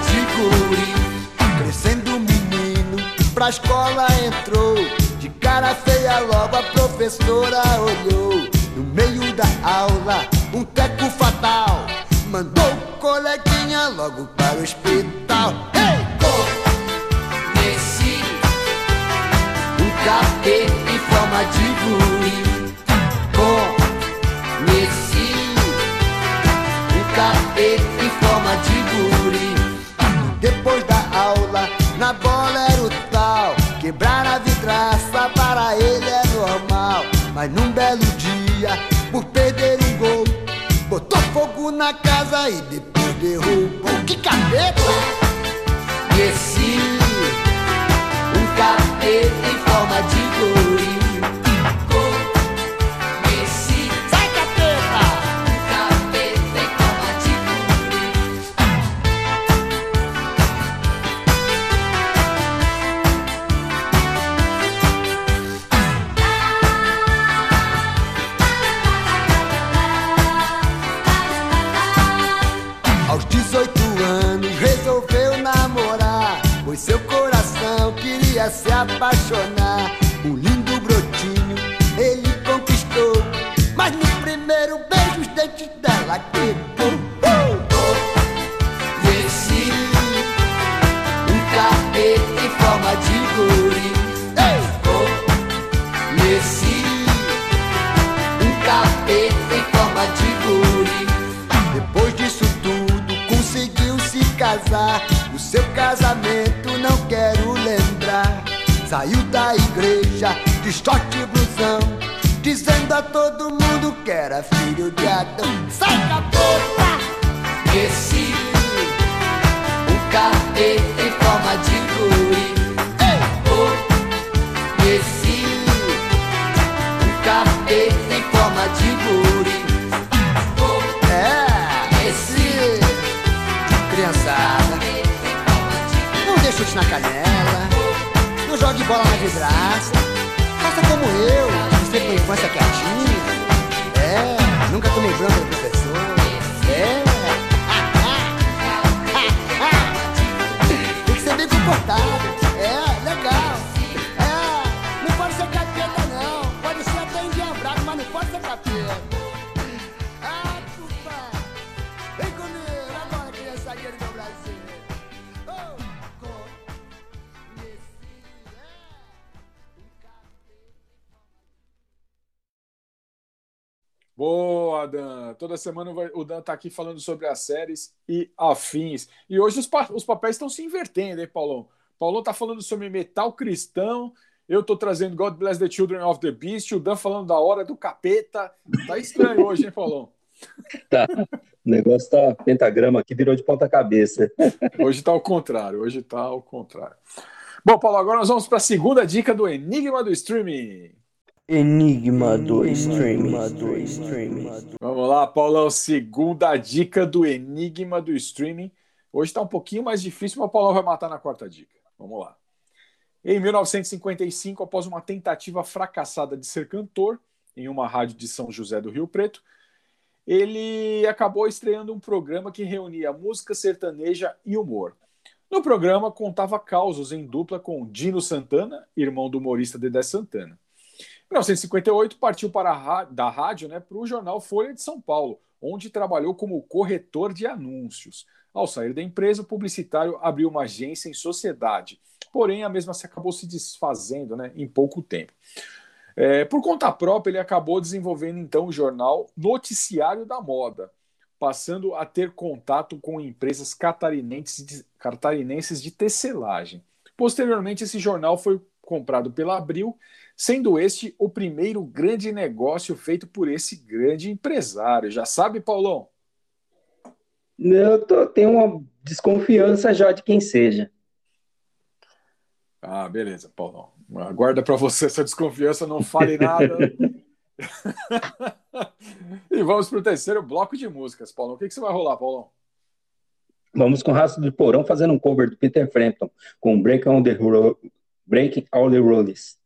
de guri. Crescendo menino, pra escola entrou. Cara feia logo a professora olhou. No meio da aula, um teco fatal. Mandou o coleguinha logo para o hospital. Hey! Conheci um capeta em forma de guri. Conheci um capeta em forma de guri. Depois da aula, Mas num belo dia, por perder um gol, botou fogo na casa e depois derrubou. Short e blusão, dizendo a todo mundo que era filho de Adão. Sai capeta! Desci um capeta em forma de. Ei! Oh! Desci um capeta em forma de guri. É, esse criançada. Não deixa isso na canela. Não jogue bola na vidraça. Eu, sempre uma infância quietinha. É, nunca tomei bronca do professor.
Toda semana o Dan tá aqui falando sobre as séries e afins. E hoje os, pa- os papéis estão se invertendo, hein, Paulão? Paulão tá falando sobre metal cristão. Eu tô trazendo God Bless the Children of the Beast. O Dan falando da hora do capeta. Tá estranho hoje, hein, Paulão?
Tá. O negócio tá pentagrama aqui, virou de ponta cabeça.
Hoje tá ao contrário. Hoje tá ao contrário. Bom, Paulo, agora nós vamos para a segunda dica do Enigma do Streaming.
Enigma do streaming.
Vamos lá, Paulão. Segunda dica do Enigma do Streaming. Hoje está um pouquinho mais difícil, mas o Paulão vai matar na quarta dica. Vamos lá. Em 1955, após uma tentativa fracassada de ser cantor em uma rádio de São José do Rio Preto, ele acabou estreando um programa que reunia música sertaneja e humor. No programa, contava causos em dupla com Dino Santana, irmão do humorista Dedé Santana. Em 1958, partiu para da rádio né, para o jornal Folha de São Paulo, onde trabalhou como corretor de anúncios. Ao sair da empresa, o publicitário abriu uma agência em sociedade, porém a mesma se acabou se desfazendo né, em pouco tempo. É, por conta própria, ele acabou desenvolvendo então o jornal Noticiário da Moda, passando a ter contato com empresas catarinenses de, catarinenses de tecelagem. Posteriormente, esse jornal foi comprado pela Abril, sendo este o primeiro grande negócio feito por esse grande empresário. Já sabe, Paulão?
Eu tô- tenho uma desconfiança já de quem seja.
Ah, beleza, Paulão. Aguarda para você essa desconfiança, não fale nada. e vamos para o terceiro bloco de músicas, Paulão. O que, que você vai rolar, Paulão?
Vamos com o Rastro de Porão fazendo um cover do Peter Frampton com Break on the Ro- Breaking All the Rules.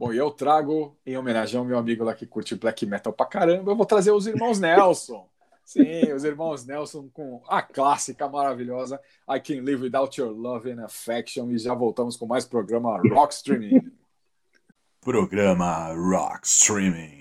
Bom, e eu trago, em homenagem ao meu amigo lá que curte black metal pra caramba, eu vou trazer os irmãos Nelson. Sim, os irmãos Nelson com a clássica maravilhosa I Can Live Without Your Love and Affection. E já voltamos com mais programa Rock Streaming.
Programa Rock Streaming.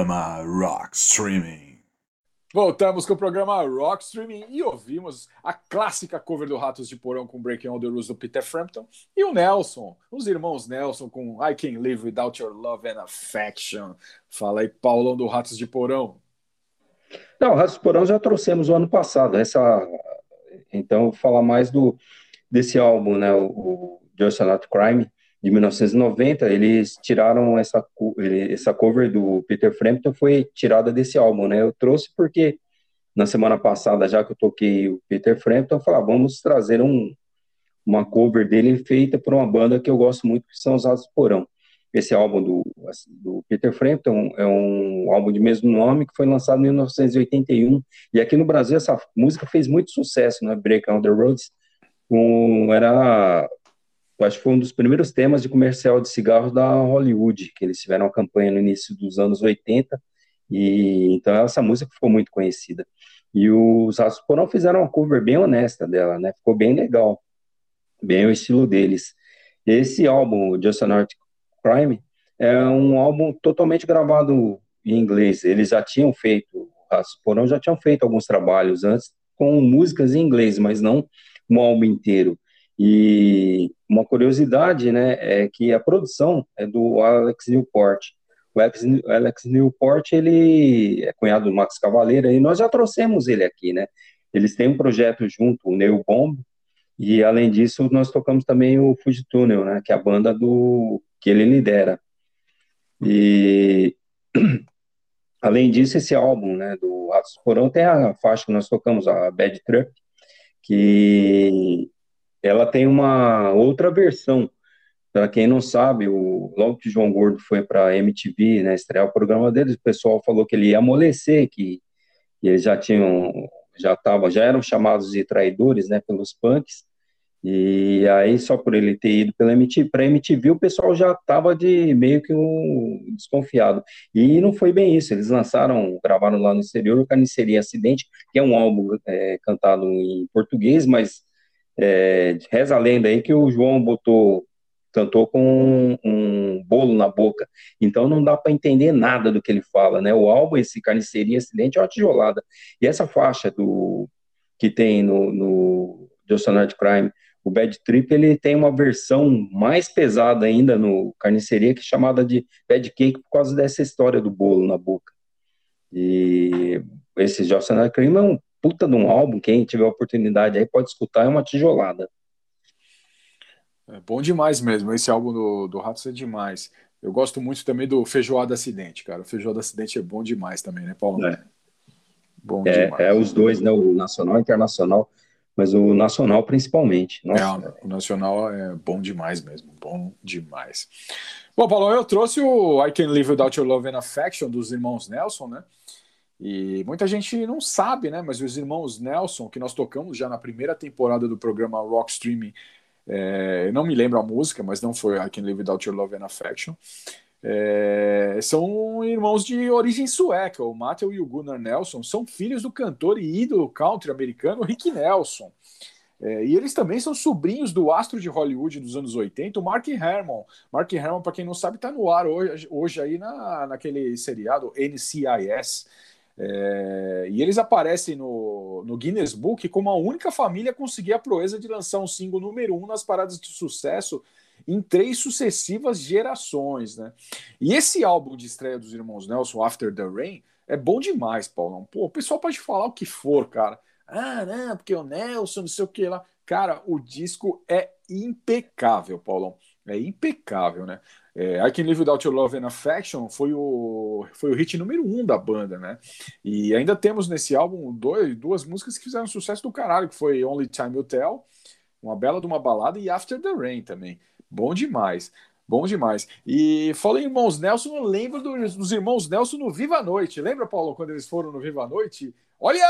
programa Rock Streaming.
Voltamos com o programa Rock Streaming e ouvimos a clássica cover do Ratos de Porão com Breaking All the Rules do Peter Frampton e o Nelson, os irmãos Nelson com I Can't Live Without Your Love and Affection. Fala aí, Paulão do Ratos de Porão.
Não, Ratos de Porão já trouxemos o ano passado. Essa, então, falar mais do desse álbum, né, o, o Just Not Crime, de 1990, eles tiraram essa, essa cover do Peter Frampton, foi tirada desse álbum, né? Eu trouxe porque na semana passada, já que eu toquei o Peter Frampton, eu falei, ah, vamos trazer um, uma cover dele feita por uma banda que eu gosto muito, que são os Atos Porão. Esse álbum do, do Peter Frampton é um álbum de mesmo nome que foi lançado em 1981. E aqui no Brasil essa música fez muito sucesso, né? Break on the Roads. Um, era acho que foi um dos primeiros temas de comercial de cigarros da Hollywood, que eles tiveram uma campanha no início dos anos 80 e então essa música ficou muito conhecida. E os Porão fizeram uma cover bem honesta dela, né? Ficou bem legal, bem o estilo deles. Esse álbum, Just an Art Crime, é um álbum totalmente gravado em inglês. Eles já tinham feito, os Porão já tinham feito alguns trabalhos antes com músicas em inglês, mas não um álbum inteiro. E uma curiosidade, né, é que a produção é do Alex Newport. O Alex, Newport, ele é cunhado do Max Cavaleira, e nós já trouxemos ele aqui, né? Eles têm um projeto junto, o Neil Bomb, e além disso, nós tocamos também o Fuji Tunnel, né, que é a banda do que ele lidera. E além disso, esse álbum, né, do Atos Porão tem a faixa que nós tocamos, a Bad Trip, que ela tem uma outra versão. Para quem não sabe, o, logo que João Gordo foi para MTV, né, estrear o programa deles, o pessoal falou que ele ia amolecer, que, que eles já tinham, já tava, já eram chamados de traidores, né, pelos punks, e aí só por ele ter ido pela MTV, para MTV o pessoal já estava de meio que um desconfiado. E não foi bem isso, eles lançaram, gravaram lá no exterior o Carniceria Acidente, que é um álbum é, cantado em português, mas é, reza a lenda aí que o João botou cantou com um, um, bolo na boca. Então não dá para entender nada do que ele fala, né? O álbum, esse Carniceria Acidente, é uma tijolada. E essa faixa do que tem no, no Just Crime, o Bad Trip, ele tem uma versão mais pesada ainda no Carniceria, que é chamada de Bad Cake, por causa dessa história do bolo na boca. E esse Just Crime é um puta de um álbum, quem tiver oportunidade aí pode escutar, é uma tijolada.
É bom demais mesmo. Esse álbum do, do Ratos é demais. Eu gosto muito também do Feijoada Acidente, cara. O Feijoada Acidente é bom demais também, né, Paulo?
É. Bom é, demais. É os dois, né? O nacional e internacional, mas o nacional principalmente.
Nossa. É, o nacional é bom demais mesmo. Bom demais. Bom, Paulo, eu trouxe o I Can Live Without Your Love and Affection dos irmãos Nelson, né? E muita gente não sabe, né? Mas os irmãos Nelson, que nós tocamos já na primeira temporada do programa Rock Streaming é, não me lembro a música, mas não foi I Can Live Without Your Love and Affection. É, são irmãos de origem sueca. O Matthew e o Gunnar Nelson são filhos do cantor e ídolo country americano Rick Nelson. É, e eles também são sobrinhos do astro de Hollywood dos anos 80, o Mark Herman. Mark Herman, para quem não sabe, está no ar hoje, hoje aí na, naquele seriado NCIS. É, e eles aparecem no, no, Guinness Book como a única família a conseguir a proeza de lançar um single número um nas paradas de sucesso em três sucessivas gerações, né? E esse álbum de estreia dos irmãos Nelson, After the Rain, é bom demais, Paulão. Pô, o pessoal pode falar o que for, cara. Ah, não, porque o Nelson, não sei o que lá. Cara, o disco é impecável, Paulão. É impecável, né? É, I Can Live Without Your Love and Affection foi o, foi o hit número um da banda, né? E ainda temos nesse álbum dois, duas músicas que fizeram sucesso do caralho, que foi Only Time Will Tell, uma bela de uma balada, e After the Rain também. Bom demais. Bom demais. E falei irmãos Nelson, eu lembro dos, dos irmãos Nelson no Viva a Noite. Lembra, Paulo, quando eles foram no Viva a Noite? Olha!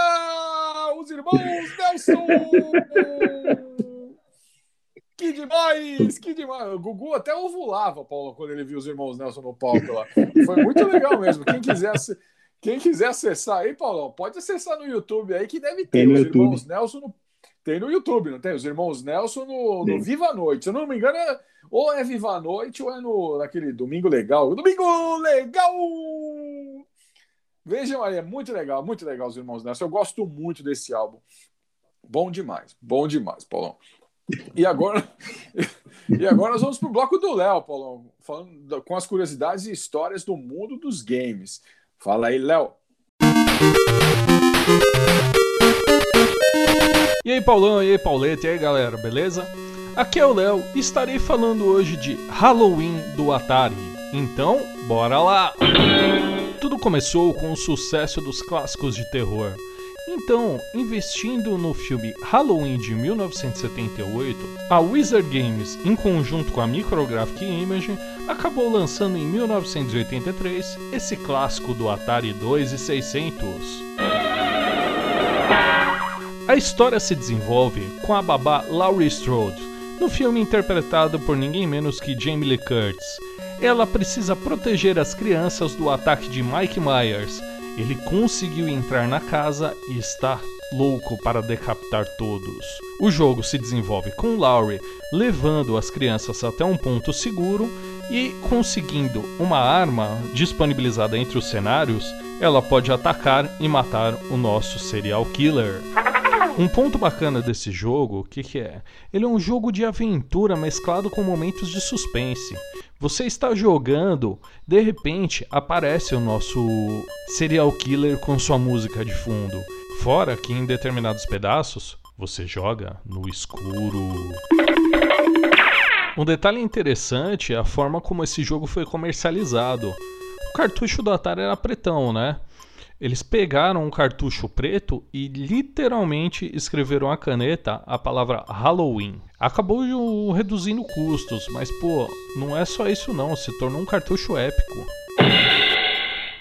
Os irmãos Nelson! Que demais! Que demais! O Gugu até ovulava, Paulo, quando ele viu os irmãos Nelson no palco lá. Foi muito legal mesmo. Quem quiser, quem quiser acessar aí, Paulo, pode acessar no YouTube aí que deve ter os YouTube. irmãos Nelson no... Tem no YouTube, não tem? Os irmãos Nelson no, no Viva a Noite. Se eu não me engano, é... ou é Viva a Noite ou é no naquele Domingo Legal. Domingo Legal! Vejam aí, é muito legal, muito legal os irmãos Nelson. Eu gosto muito desse álbum. Bom demais, bom demais, Paulão. E agora, e agora nós vamos para o bloco do Léo, Paulão, falando com as curiosidades e histórias do mundo dos games. Fala aí, Léo.
E aí, Paulão, e aí, Pauleta, e aí, galera, beleza? Aqui é o Léo e estarei falando hoje de Halloween do Atari. Então, bora lá! Tudo começou com o sucesso dos clássicos de terror Então, investindo no filme Halloween de 1978, a Wizard Games, em conjunto com a Micrographic Image, acabou lançando em 1983 esse clássico do Atari 2600. A história se desenvolve com a babá Laurie Strode, no filme interpretado por ninguém menos que Jamie Lee Curtis. Ela precisa proteger as crianças do ataque de Mike Myers. Ele conseguiu entrar na casa e está louco para decapitar todos. O jogo se desenvolve com Laurie levando as crianças até um ponto seguro e conseguindo uma arma disponibilizada entre os cenários, ela pode atacar e matar o nosso serial killer. Um ponto bacana desse jogo, o que, que é? Ele é um jogo de aventura mesclado com momentos de suspense. Você está jogando, de repente aparece o nosso serial killer com sua música de fundo. Fora que em determinados pedaços você joga no escuro. Um detalhe interessante é a forma como esse jogo foi comercializado. O cartucho do Atari era pretão, né? Eles pegaram um cartucho preto e literalmente escreveram a caneta a palavra Halloween. Acabou reduzindo custos, mas pô, não é só isso não, se tornou um cartucho épico.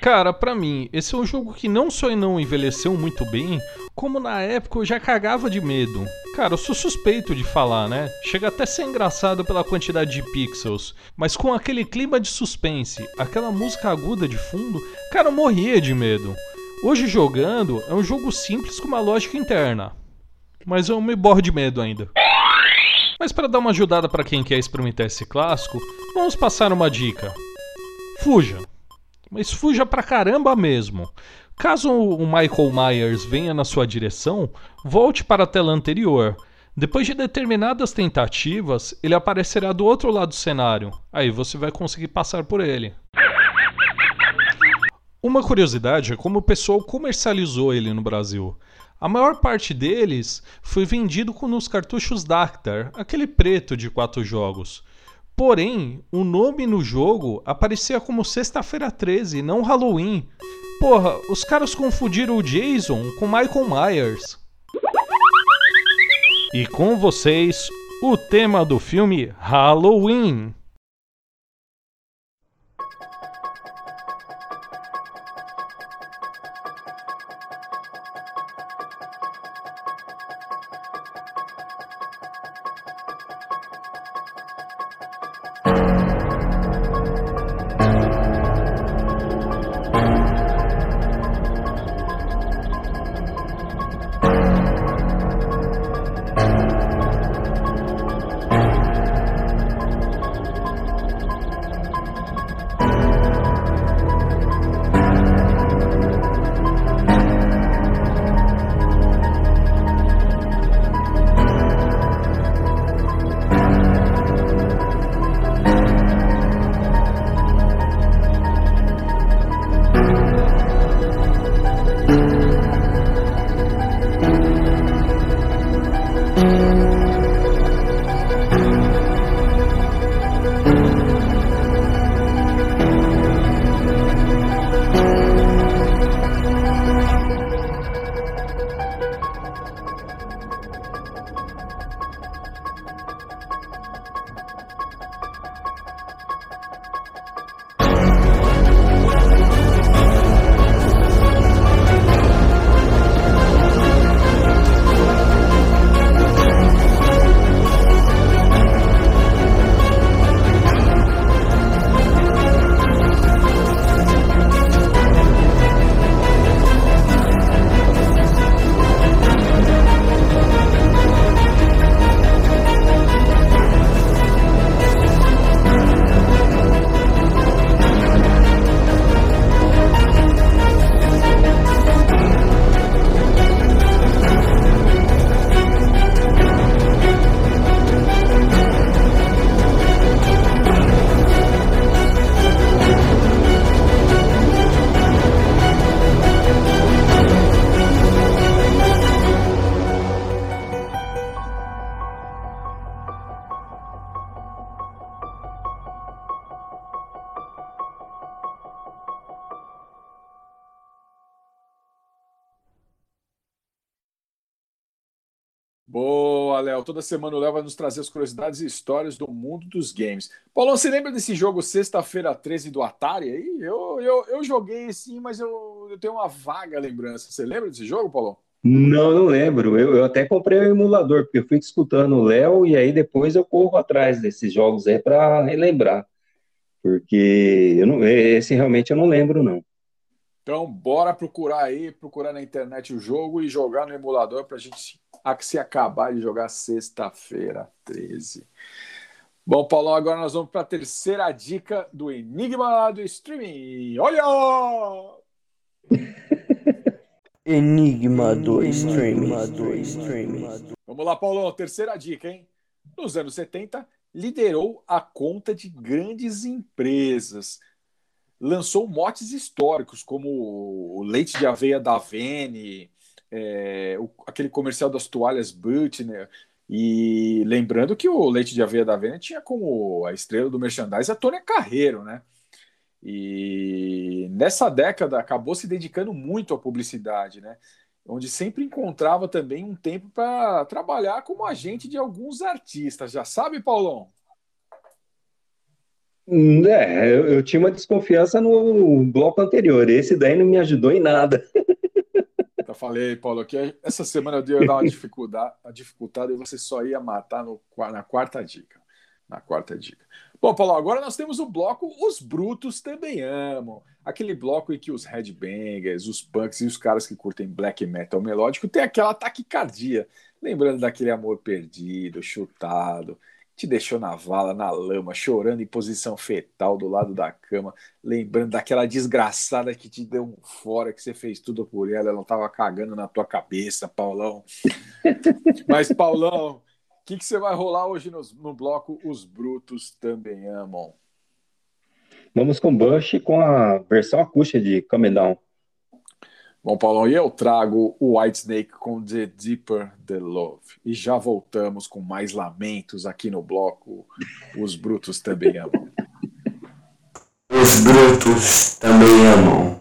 Cara, pra mim, esse é um jogo que não só não envelheceu muito bem, como na época eu já cagava de medo. Cara, eu sou suspeito de falar, né? Chega até a ser engraçado pela quantidade de pixels, mas com aquele clima de suspense, aquela música aguda de fundo, cara, eu morria de medo. Hoje jogando é um jogo simples com uma lógica interna, mas eu me borro de medo ainda. Mas para dar uma ajudada para quem quer experimentar esse clássico, vamos passar uma dica. Fuja. Mas fuja pra caramba mesmo. Caso o Michael Myers venha na sua direção, volte para a tela anterior. Depois de determinadas tentativas, ele aparecerá do outro lado do cenário. Aí você vai conseguir passar por ele. Uma curiosidade é como o pessoal comercializou ele no Brasil. A maior parte deles foi vendido com nos cartuchos Dactar, aquele preto de quatro jogos. Porém, o nome no jogo aparecia como Sexta-feira 13, não Halloween. Porra, os caras confundiram o Jason com Michael Myers. E com vocês, o tema do filme Halloween.
Toda semana o Léo vai nos trazer as curiosidades e histórias do mundo dos games. Paulo, você lembra desse jogo sexta-feira 13 do Atari aí? Eu, eu, eu joguei sim, mas eu, eu tenho uma vaga lembrança. Você lembra desse jogo, Paulo?
Não, não lembro. Eu, eu até comprei o emulador, porque eu fui escutando o Léo e aí depois eu corro atrás desses jogos aí para relembrar. Porque eu não, esse realmente eu não lembro, não.
Então, bora procurar aí, procurar na internet o jogo e jogar no emulador para a gente se acabar de jogar sexta-feira 13. Bom, Paulo, agora nós vamos para a terceira dica do Enigma do Streaming. Olha!
Enigma do Streaming.
Vamos lá, Paulo, terceira dica, hein? Nos anos 70, liderou a conta de grandes empresas. Lançou motes históricos, como o leite de aveia da Vene, é, o, aquele comercial das toalhas Butner. E lembrando que o leite de aveia da Vene tinha como a estrela do merchandising a Tônia Carreiro, né? E nessa década acabou se dedicando muito à publicidade, né? Onde sempre encontrava também um tempo para trabalhar como agente de alguns artistas. Já sabe, Paulão?
É, eu, eu tinha uma desconfiança no bloco anterior. Esse daí não me ajudou em nada.
Eu falei, Paulo, que essa semana eu dei uma dificuldade, a dificuldade e você só ia matar no, na quarta dica. Na quarta dica. Bom, Paulo, agora nós temos o bloco Os Brutos Também Amam. Aquele bloco em que os headbangers, os punks e os caras que curtem black metal melódico têm aquela taquicardia. Lembrando daquele amor perdido, chutado, te deixou na vala, na lama, chorando em posição fetal do lado da cama, lembrando daquela desgraçada que te deu um fora, que você fez tudo por ela, ela não tava cagando na tua cabeça, Paulão. Mas, Paulão, o que, que você vai rolar hoje no, no bloco Os Brutos Também Amam?
Vamos com Bush com a versão acústica de Come Down.
Bom, Paulão, e eu trago o White Snake com The Deeper the Love. E já voltamos com mais lamentos aqui no bloco Os Brutos Também Amam.
Os Brutos Também Amam.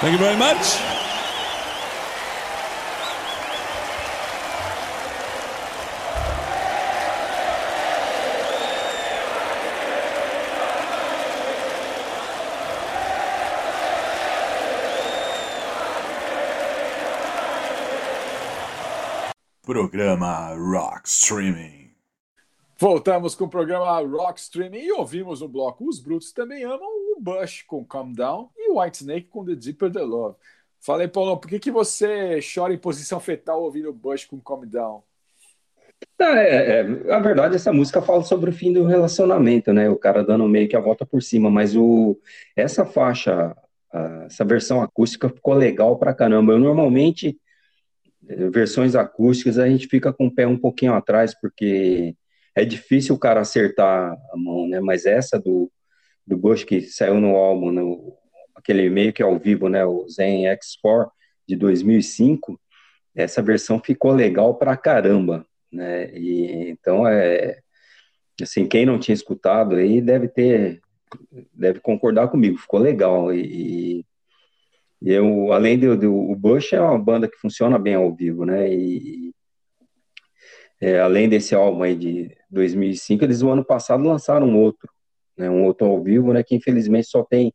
Thank you very much.
Programa Rock Streaming.
Voltamos com o programa Rock Streaming e ouvimos no bloco Os Brutos Também Amam, o Bush com Calm Down e o White Snake com The Deeper the Love. Falei, Paulo, por que, que você chora em posição fetal ouvindo Bush com Calm Down?
Ah, é, é, a verdade, essa música fala sobre o fim do relacionamento, né? O cara dando meio que a volta por cima, mas o, essa faixa, a- essa versão acústica ficou legal pra caramba. Eu normalmente, versões acústicas, a gente fica com o pé um pouquinho atrás, porque é difícil o cara acertar a mão, né? Mas essa do, do Bush que saiu no álbum, no, aquele meio que ao vivo, né? O Zen X4 de 2005, essa versão ficou legal pra caramba, né? E então é assim, quem não tinha escutado aí deve ter deve concordar comigo, ficou legal e, e eu além do, do o Bush é uma banda que funciona bem ao vivo, né? E é, além desse álbum aí de 2005, eles no ano passado lançaram outro, né? Um outro ao vivo, né? Que infelizmente só tem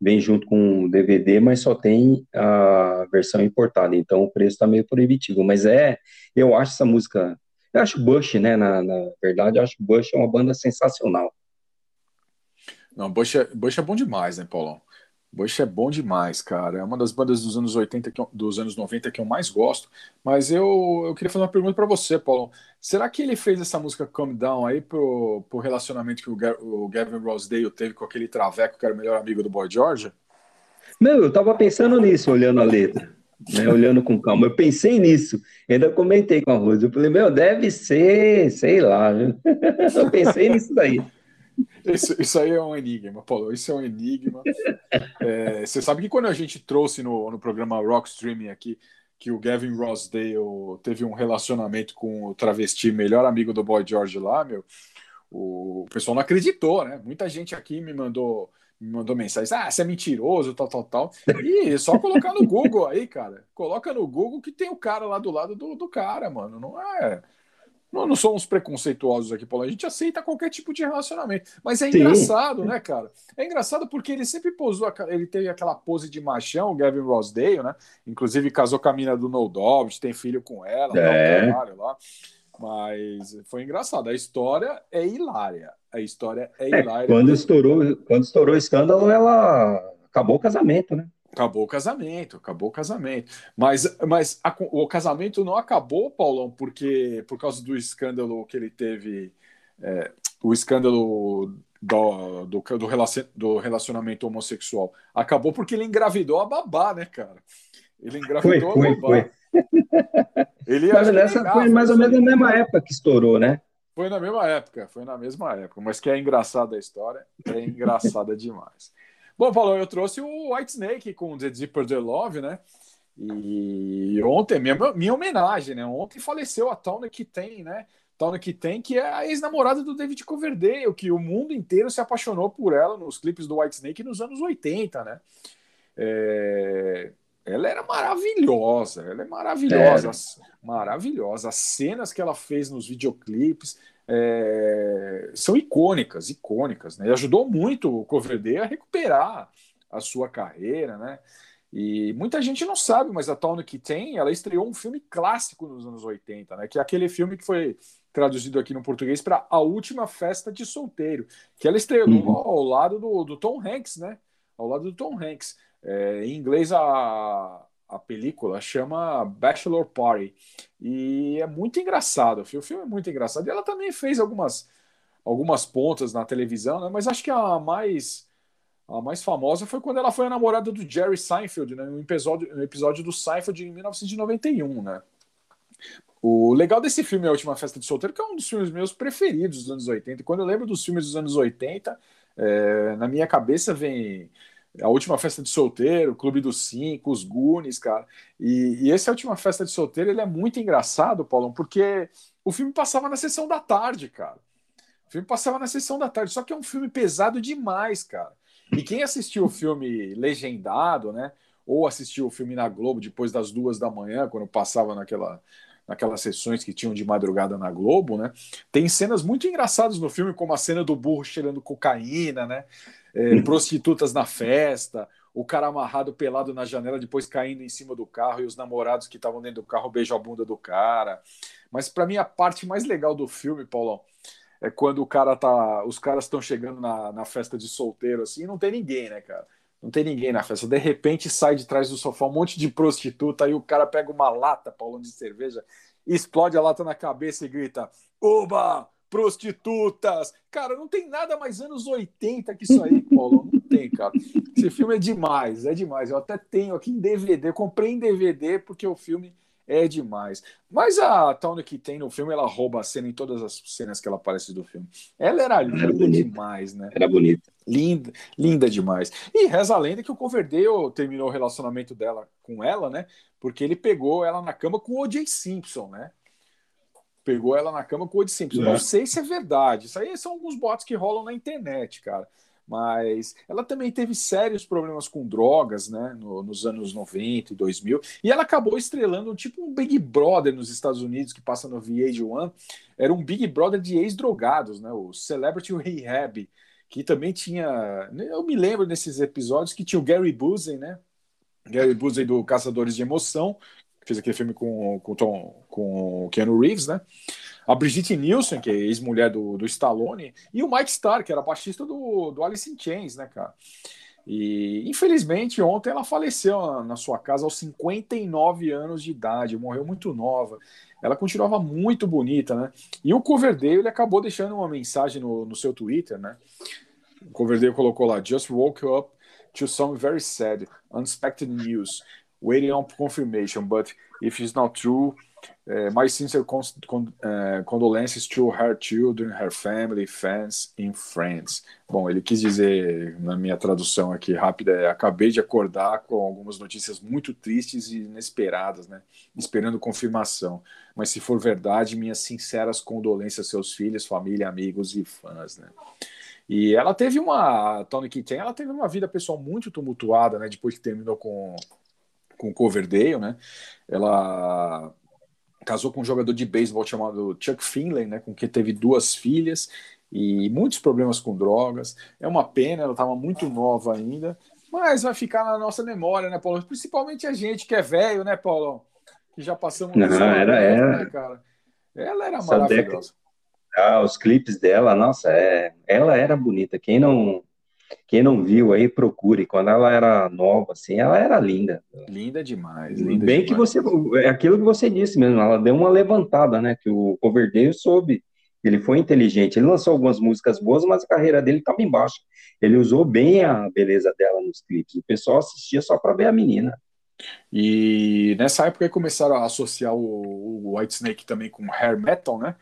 vem junto com o DVD, mas só tem a versão importada, então o preço tá meio proibitivo. Mas é, eu acho essa música, eu acho Bush, né? Na, na verdade, eu acho Bush é uma banda sensacional.
Não, Bush é, Bush é bom demais, né, Paulão? Bush é bom demais, cara. É uma das bandas dos anos 80, que eu- dos anos 90 que eu mais gosto. Mas eu, eu queria fazer uma pergunta pra você, Paulão. Será que ele fez essa música Calm Down aí pro, pro relacionamento que o, o Gavin Rossdale teve com aquele traveco que era o melhor amigo do Boy George?
Meu, eu tava pensando nisso, olhando a letra, né? Olhando com calma. Eu pensei nisso, ainda comentei com a Rose. Eu falei, meu, deve ser, sei lá? Eu pensei nisso daí.
Isso, isso aí é um enigma, Paulo. Isso é um enigma. É, você sabe que quando a gente trouxe no, no programa Rock Streaming aqui que o Gavin Rossdale teve um relacionamento com o travesti melhor amigo do Boy George lá, meu, o pessoal não acreditou, né? Muita gente aqui me mandou me mandou mensagem, ah, você é mentiroso, tal, tal, tal. E só colocar no Google aí, cara. Coloca no Google que tem o cara lá do lado do, do cara, mano. Não é. Não, não somos preconceituosos aqui, Paulo. A gente aceita qualquer tipo de relacionamento. Mas é
Sim.
engraçado, né, cara? É engraçado porque ele sempre posou, ele teve aquela pose de machão, o Gavin Rossdale, né? Inclusive casou com a mina do No Dobbs, tem filho com ela, tal,
É.
caralho lá. Mas foi engraçado. A história é hilária. A história é,
É,
hilária.
quando estourou, quando estourou o escândalo, ela acabou o casamento, né?
Acabou o casamento, acabou o casamento. Mas, mas a- o casamento não acabou, Paulão, porque por causa do escândalo que ele teve, é, o escândalo do, do, do, relacion- do relacionamento homossexual. Acabou porque ele engravidou a babá, né, cara? Ele
Foi,
engravidou
foi,
a babá.
foi.
Ele
Mas nessa
negava
foi mais ou
isso
menos na mesma época que estourou, né?
Foi na mesma época, foi na mesma época. Mas que é engraçada a história, é engraçada demais. Bom, Paulo, eu trouxe o White Snake com The Deeper the Love, né? E ontem, minha, minha homenagem, né? Ontem faleceu a Tawny que tem, né? Tawny que tem, que é a ex-namorada do David Coverdale, que o mundo inteiro se apaixonou por ela nos clipes do White Snake nos anos 80, né? É, Ela era maravilhosa, ela é maravilhosa, maravilhosa. As cenas que ela fez nos videoclipes é, são icônicas, icônicas, né? E ajudou muito o Coverdale a recuperar a sua carreira, né? E muita gente não sabe, mas a Tawny que tem, ela estreou um filme clássico nos anos 80, né? Que é aquele filme que foi traduzido aqui no português para A Última Festa de Solteiro, que ela estreou
Uhum.
ao lado do, do Tom Hanks, né? Ao lado do Tom Hanks. É, em inglês, a, a película chama Bachelor Party. E é muito engraçado. O filme é muito engraçado. E ela também fez algumas, algumas pontas na televisão, né? Mas acho que a mais, a mais famosa foi quando ela foi a namorada do Jerry Seinfeld, né? No episódio, no episódio do Seinfeld em 1991, né? O legal desse filme, A Última Festa de Solteiro, que é um dos filmes meus preferidos dos anos 80. E quando eu lembro dos filmes dos anos 80, é, na minha cabeça vem A Última Festa de Solteiro, Clube dos Cinco, Os Goonies, cara. E, e esse A Última Festa de Solteiro, ele é muito engraçado, Paulão, porque o filme passava na sessão da tarde, cara. O filme passava na sessão da tarde, só que é um filme pesado demais, cara. E quem assistiu o filme legendado, né? ou assistiu o filme na Globo depois das duas da manhã, quando passava naquela, naquelas sessões que tinham de madrugada na Globo, né? Tem cenas muito engraçadas no filme, como a cena do burro cheirando cocaína, né? É, prostitutas na festa, o cara amarrado pelado na janela, depois caindo em cima do carro, e os namorados que estavam dentro do carro beijam a bunda do cara. Mas para mim a parte mais legal do filme, Paulão, é quando o cara tá. Os caras estão chegando na, na festa de solteiro assim e não tem ninguém, né, cara? Não tem ninguém na festa. De repente sai de trás do sofá um monte de prostituta, aí o cara pega uma lata, Paulão, de cerveja, explode a lata na cabeça e grita: Oba! Prostitutas! Cara, não tem nada mais anos 80 que isso aí, Paulo. Não tem, cara. Esse filme é demais, é demais. Eu até tenho aqui em DVD, comprei em DVD porque o filme é demais. Mas a Tawny que tem no filme, ela rouba a cena em todas as cenas que ela aparece do filme. Ela era linda
era
demais, né?
Era bonita.
Linda, linda demais. E reza a lenda que o Coverdale terminou o relacionamento dela com ela, né? Porque ele pegou ela na cama com o O.J. Simpson, né? Pegou ela na cama com o O.J. Simpson.
É.
Não sei se é verdade. Isso aí são alguns boatos que rolam na internet, cara. Mas ela também teve sérios problemas com drogas, né? no- nos anos 90 e 2000. E ela acabou estrelando tipo um Big Brother nos Estados Unidos, que passa no VH1. Era um Big Brother de ex-drogados, né? O Celebrity Rehab que também tinha. Eu me lembro desses episódios que tinha o Gary Busey, né? Gary Busey do Caçadores de Emoção, fez aquele filme com, com, Tom, com Keanu Reeves, né? A Brigitte Nielsen, que é ex-mulher do, do Stallone, e o Mike Starr, que era baixista do, do Alice in Chains, né, cara? E infelizmente ontem ela faleceu na, na sua casa aos 59 anos de idade, morreu muito nova. Ela continuava muito bonita, né? E o Coverdale ele acabou deixando uma mensagem no, no seu Twitter, né? O Coverdale colocou lá: Just woke up to some very sad, unexpected news, waiting on confirmation, but if it's not true, eh, my sincere con con eh, condolences to her children, her family, fans and friends. Bom, ele quis dizer, na minha tradução aqui rápida, é, acabei de acordar com algumas notícias muito tristes e inesperadas, né? Esperando confirmação. Mas se for verdade, minhas sinceras condolências aos seus filhos, família, amigos e fãs, né? E ela teve uma, a Tony Kitten, ela teve uma vida pessoal muito tumultuada, né? Depois que terminou com, com Coverdale, né? Ela casou com um jogador de beisebol chamado Chuck Finley, né? Com quem teve duas filhas e muitos problemas com drogas. É uma pena, ela estava muito nova ainda, mas vai ficar na nossa memória, né, Paulo? Principalmente a gente que é velho, né, Paulo? Que já passamos
Não, era- era.
né, cara? Ela era
Essa
maravilhosa.
Ah, os clipes dela, nossa, é, ela era bonita. Quem não, quem não viu aí, procure. Quando ela era nova, assim, ela era linda.
Linda demais, linda
Bem que
demais.
você, é aquilo que você disse mesmo, ela deu uma levantada, né? Que o Coverdale soube, ele foi inteligente. Ele lançou algumas músicas boas, mas a carreira dele estava embaixo. Ele usou bem a beleza dela nos clipes. O pessoal assistia só para ver a menina.
E nessa época começaram a associar o, o White Snake também com hair metal, né?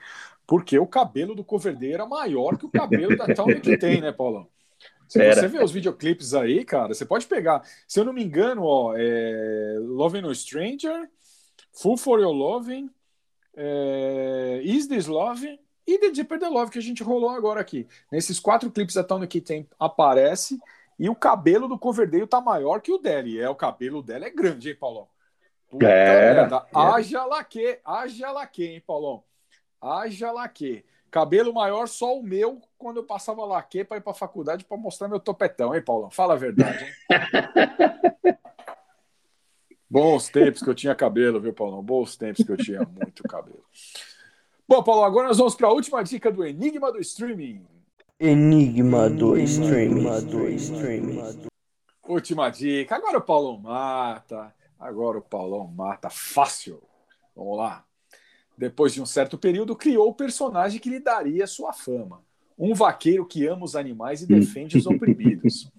Porque o cabelo do Coverdale era maior que o cabelo da Tawny que tem, né, Paulão? Se
Era.
você vê os videoclipes aí, cara, você pode pegar. Se eu não me engano, ó, é Loving No Stranger, Full For Your Loving, é, Is This Love e The Deeper The Love que a gente rolou agora aqui. Nesses quatro clipes Tawny que tem aparece e o cabelo do Coverdale tá maior que o dele. É, o cabelo dela é grande, hein, Paulão? Puta
Era,
merda.
era.
Haja laque, haja laque, hein, Paulão? Haja laque. Cabelo maior só o meu quando eu passava laque para ir para faculdade para mostrar meu topetão, hein, Paulão? Fala a verdade, hein? Bons tempos que eu tinha cabelo, viu, Paulão? Bons tempos que eu tinha muito cabelo. Bom, Paulo, agora nós vamos para a última dica do Enigma do Streaming.
Enigma do streaming. do streaming.
Última dica. Agora o Paulão mata. Agora o Paulão mata fácil. Vamos lá. Depois de um certo período, criou o personagem que lhe daria sua fama. Um vaqueiro que ama os animais e defende os oprimidos.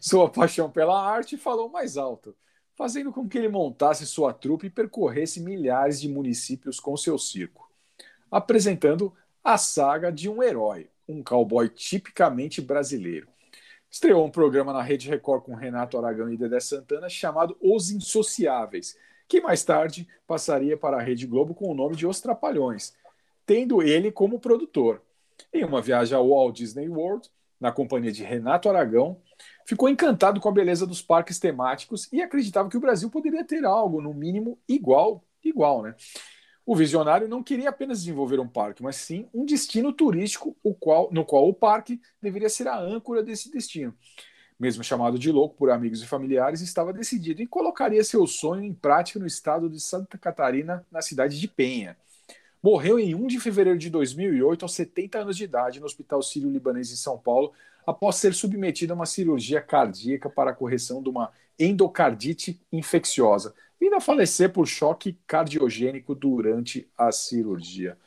Sua paixão pela arte falou mais alto, fazendo com que ele montasse sua trupe e percorresse milhares de municípios com seu circo, apresentando a saga de um herói, um cowboy tipicamente brasileiro. Estreou um programa na Rede Record com Renato Aragão e Dedé Santana chamado Os Insociáveis, que mais tarde passaria para a Rede Globo com o nome de Os Trapalhões, tendo ele como produtor. Em uma viagem ao Walt Disney World, na companhia de Renato Aragão, ficou encantado com a beleza dos parques temáticos e acreditava que o Brasil poderia ter algo, no mínimo, igual, igual, né? O visionário não queria apenas desenvolver um parque, mas sim um destino turístico o qual, no qual o parque deveria ser a âncora desse destino. Mesmo chamado de louco por amigos e familiares, estava decidido e colocaria seu sonho em prática no estado de Santa Catarina, na cidade de Penha. Morreu em 1 de fevereiro de 2008, aos 70 anos de idade, no Hospital Sírio-Libanês em São Paulo, após ser submetido a uma cirurgia cardíaca para a correção de uma endocardite infecciosa, vindo a falecer por choque cardiogênico durante a cirurgia.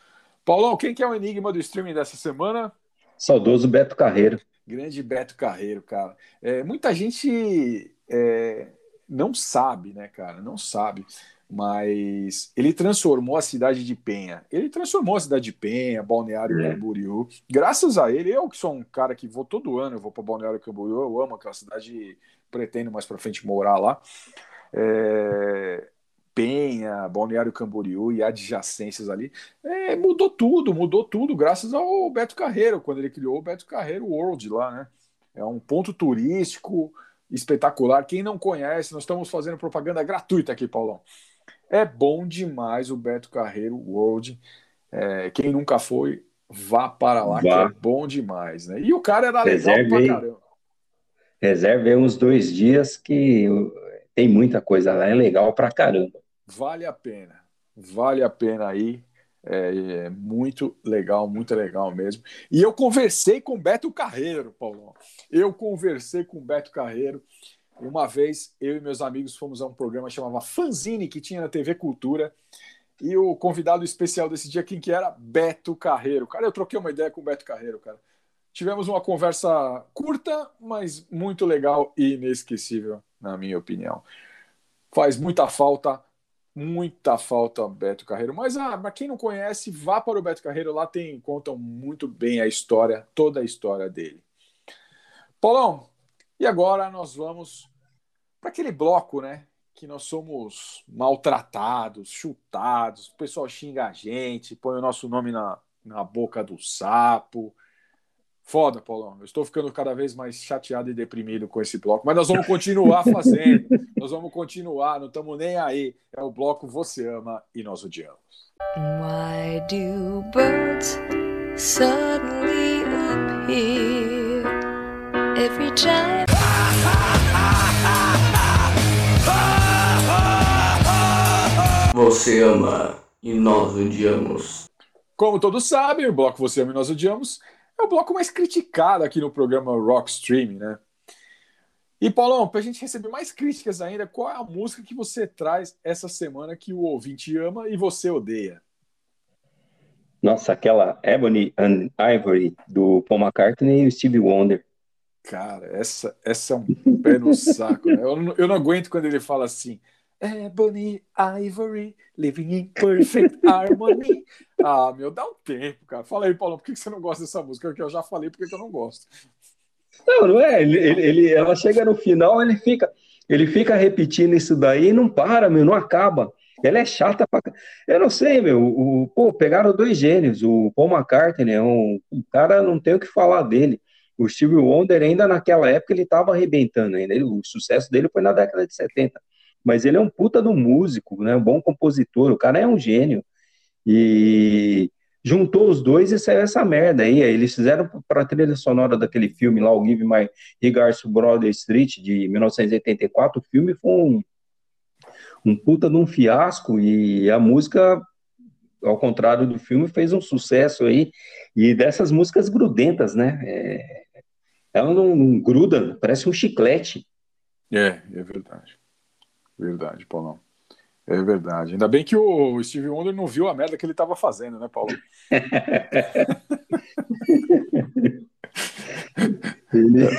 Paulão, quem que é o enigma do streaming dessa semana?
Saudoso Beto Carreiro.
Grande Beto Carreiro, cara. É, muita gente é, não sabe, né, cara? Não sabe. Mas ele transformou a cidade de Penha. Ele transformou a cidade de Penha, Balneário
É.
Camboriú. Graças a ele, eu que sou um cara que vou todo ano, eu vou para Balneário Camboriú, eu amo aquela cidade e pretendo mais para frente morar lá. É, Penha, Balneário Camboriú e adjacências ali. É, mudou tudo, mudou tudo, graças ao Beto Carreiro, quando ele criou o Beto Carreiro World lá, né? É um ponto turístico espetacular. Quem não conhece, nós estamos fazendo propaganda gratuita aqui, Paulão. É bom demais o Beto Carreiro World. É, quem nunca foi, vá para lá,
Vá.
que é bom demais, né? E o cara era legal
Reserve
pra
aí.
caramba.
Reserve uns dois dias que tem muita coisa lá, é legal pra caramba.
Vale a pena. Vale a pena aí. É, é muito legal, muito legal mesmo. E eu conversei com Beto Carreiro, Paulão. Eu conversei com Beto Carreiro. Uma vez, eu e meus amigos fomos a um programa que chamava Fanzine, que tinha na TV Cultura. E o convidado especial desse dia, quem que era? Beto Carreiro. Cara, eu troquei uma ideia com o Beto Carreiro, cara. Tivemos uma conversa curta, mas muito legal e inesquecível, na minha opinião. Faz muita falta, muita falta Beto Carreiro. Mas ah, para quem não conhece, vá para o Beto Carreiro, lá tem contam muito bem a história, toda a história dele. Paulão, e agora nós vamos para aquele bloco, né? Que nós somos maltratados, chutados, o pessoal xinga a gente, põe o nosso nome na, na boca do sapo. Foda, Paulão. Eu estou ficando cada vez mais chateado e deprimido com esse bloco, mas nós vamos continuar fazendo. nós vamos continuar, não estamos nem aí. É o bloco Você Ama e Nós Odiamos.
Why do birds suddenly appear every time?
Você ama e nós odiamos.
Como todos sabem, o bloco Você Ama e Nós Odiamos é o bloco mais criticado aqui no programa Rock Streaming, né? E, Paulão, para a gente receber mais críticas ainda, qual é a música que você traz essa semana que o ouvinte ama e você odeia?
Nossa, aquela Ebony and Ivory do Paul McCartney e o Stevie Wonder.
Cara, essa, essa é um pé no saco. Né? Eu, não, eu não aguento quando ele fala assim. Ebony Ivory, living in perfect harmony. Ah, meu, dá um tempo, cara. Fala aí, Paulão, por que você não gosta dessa música? Que eu já falei porque eu não gosto.
Não, não é. Ele, ele, ela chega no final, ele fica, ele fica repetindo isso daí e não para, meu, não acaba. Ela é chata pra. Eu não sei, meu. O, pô, pegaram dois gênios. O Paul McCartney é um, um cara, não tem o que falar dele. O Stevie Wonder, ainda naquela época, ele estava arrebentando ainda. Ele- o sucesso dele foi na década de 70. Mas ele é um puta do músico, né? Um bom compositor. O cara é um gênio. E juntou os dois e saiu essa merda aí. Eles fizeram para a trilha sonora daquele filme lá, o Give My Regards to Broadway Street, de 1984. O filme foi um, um puta de um fiasco e a música, ao contrário do filme, fez um sucesso aí. E dessas músicas grudentas, né? É, ela não, não gruda, parece um chiclete.
É, é verdade. Verdade, Paulão. É verdade. Ainda bem que o Steve Wonder não viu a merda que ele estava fazendo, né, Paulo?
Ele-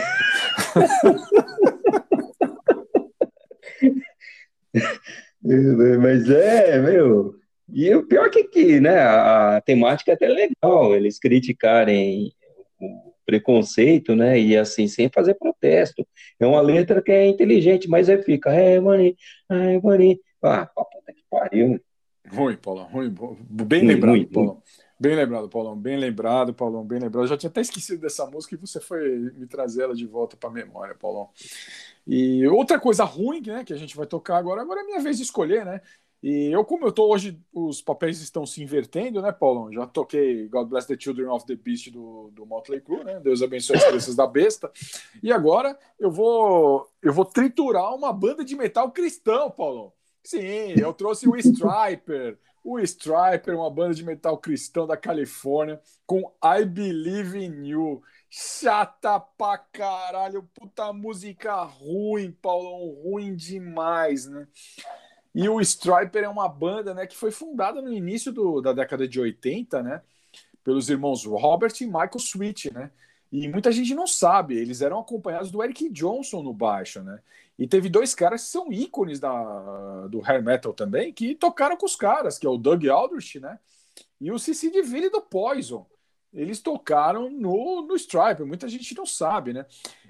Mas é, meu. E o pior que, que né, a, a temática é até legal, eles criticarem o preconceito, né, e assim, sem fazer protesto. É uma letra que é inteligente, mas aí fica, é, mani, é, mani. Ah, pra puta que pariu.
Ruim, Paulão, ruim. Bem
Ruim,
lembrado,
ruim,
Paulão. Bem lembrado, Paulão, bem lembrado, Paulão, bem lembrado. Eu já tinha até esquecido dessa música e você foi me trazer ela de volta para a memória, Paulão. E outra coisa ruim, né, que a gente vai tocar agora, agora é minha vez de escolher, né? E eu, como eu tô hoje, os papéis estão se invertendo, né, Paulão? Já toquei God Bless the Children of the Beast do, do Motley Crue, né? Deus abençoe as crianças da besta. E agora eu vou eu vou triturar uma banda de metal cristão, Paulão. Sim, eu trouxe o Striper, o Striper, uma banda de metal cristão da Califórnia, com I Believe in You. Chata pra caralho, puta música ruim, Paulão, ruim demais, né? E o Striper é uma banda né, que foi fundada no início do, da década de 80, né? Pelos irmãos Robert e Michael Sweet, né? E muita gente não sabe, eles eram acompanhados do Eric Johnson no baixo, né? E teve dois caras que são ícones da, do hair metal também, que tocaram com os caras, que é o Doug Aldrich, né? E o Cici DeVille do Poison. Eles tocaram no, no Striper, muita gente não sabe, né?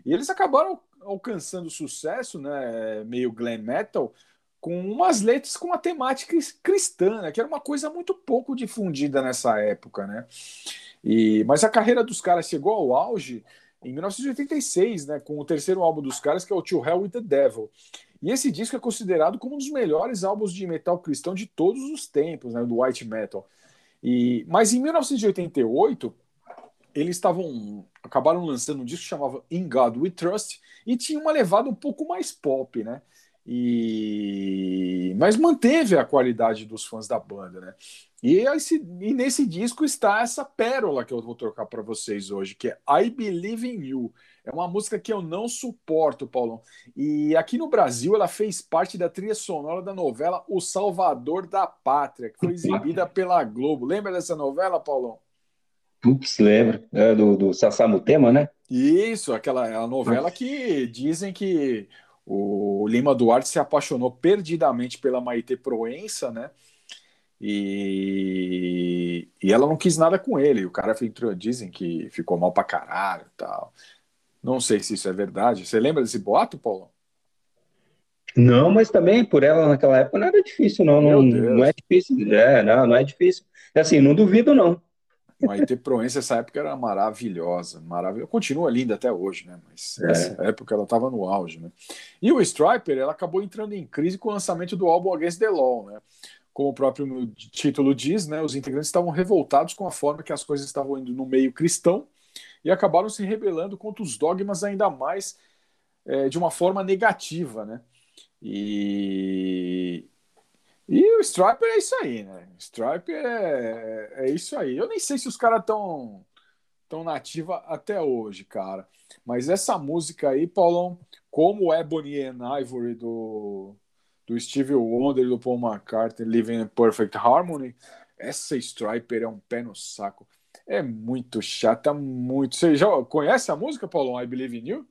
E eles acabaram alcançando sucesso, né? Meio glam metal, com umas letras com uma temática cristã, né? que era uma coisa muito pouco difundida nessa época, né? E, mas a carreira dos caras chegou ao auge em 1986, né, com o terceiro álbum dos caras, que é o To Hell with the Devil. E esse disco é considerado como um dos melhores álbuns de metal cristão de todos os tempos, né, do white metal. E, mas em 1988, eles estavam acabaram lançando um disco que chamava In God We Trust e tinha uma levada um pouco mais pop, né? E mas manteve a qualidade dos fãs da banda, né? E, esse, e nesse disco está essa pérola que eu vou trocar para vocês hoje, que é I Believe in You. É uma música que eu não suporto, Paulão. E aqui no Brasil ela fez parte da trilha sonora da novela O Salvador da Pátria, que foi exibida pela Globo. Lembra dessa novela, Paulão?
Ups, lembro. É do, do Sassamutema, né?
Isso, aquela a novela que dizem que o Lima Duarte se apaixonou perdidamente pela Maite Proença, né? E, e ela não quis nada com ele. O cara entrou, dizem que ficou mal pra caralho tal. Não sei se isso é verdade. Você lembra desse boato, Paulo?
Não, mas também por ela naquela época não era difícil, não. Não, não, é difícil. É, não, não é difícil. Assim, não duvido, não.
Maite Proença, essa época era maravilhosa, maravilhosa. Continua linda até hoje, né? Mas
É.
nessa época ela estava no auge, né? E o Striper, ela acabou entrando em crise com o lançamento do álbum Against the Law, né? Como o próprio título diz, né? Os integrantes estavam revoltados com a forma que as coisas estavam indo no meio cristão e acabaram se rebelando contra os dogmas ainda mais é, de uma forma negativa, né? E, e o Striper é isso aí, né? Striper é, é isso aí. Eu nem sei se os caras estão tão nativa até hoje, cara. Mas essa música aí, Paulão, como Ebony and Ivory do, do Stevie Wonder do Paul McCartney, Living in Perfect Harmony, essa Striper é um pé no saco. É muito chata, muito. Você já conhece a música, Paulão? I Believe in You?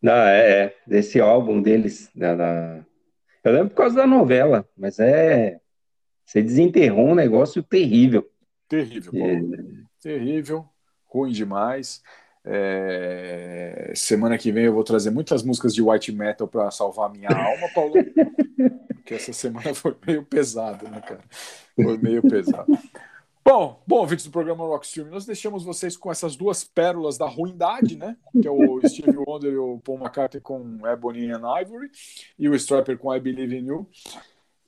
Não, é, é, desse álbum deles, da, da- eu lembro por causa da novela, mas é, você desenterrou um negócio terrível.
Terrível, Paulo. Terrível, ruim demais. É, Semana que vem eu vou trazer muitas músicas de white metal para salvar a minha alma, Paulo. Porque essa semana foi meio pesada, né, cara? Foi meio pesado. Bom, bom, ouvintes do programa Rockstream, nós deixamos vocês com essas duas pérolas da ruindade, né? Que é o Steve Wonder e o Paul McCartney com Ebony and Ivory e o Striper com I Believe in You.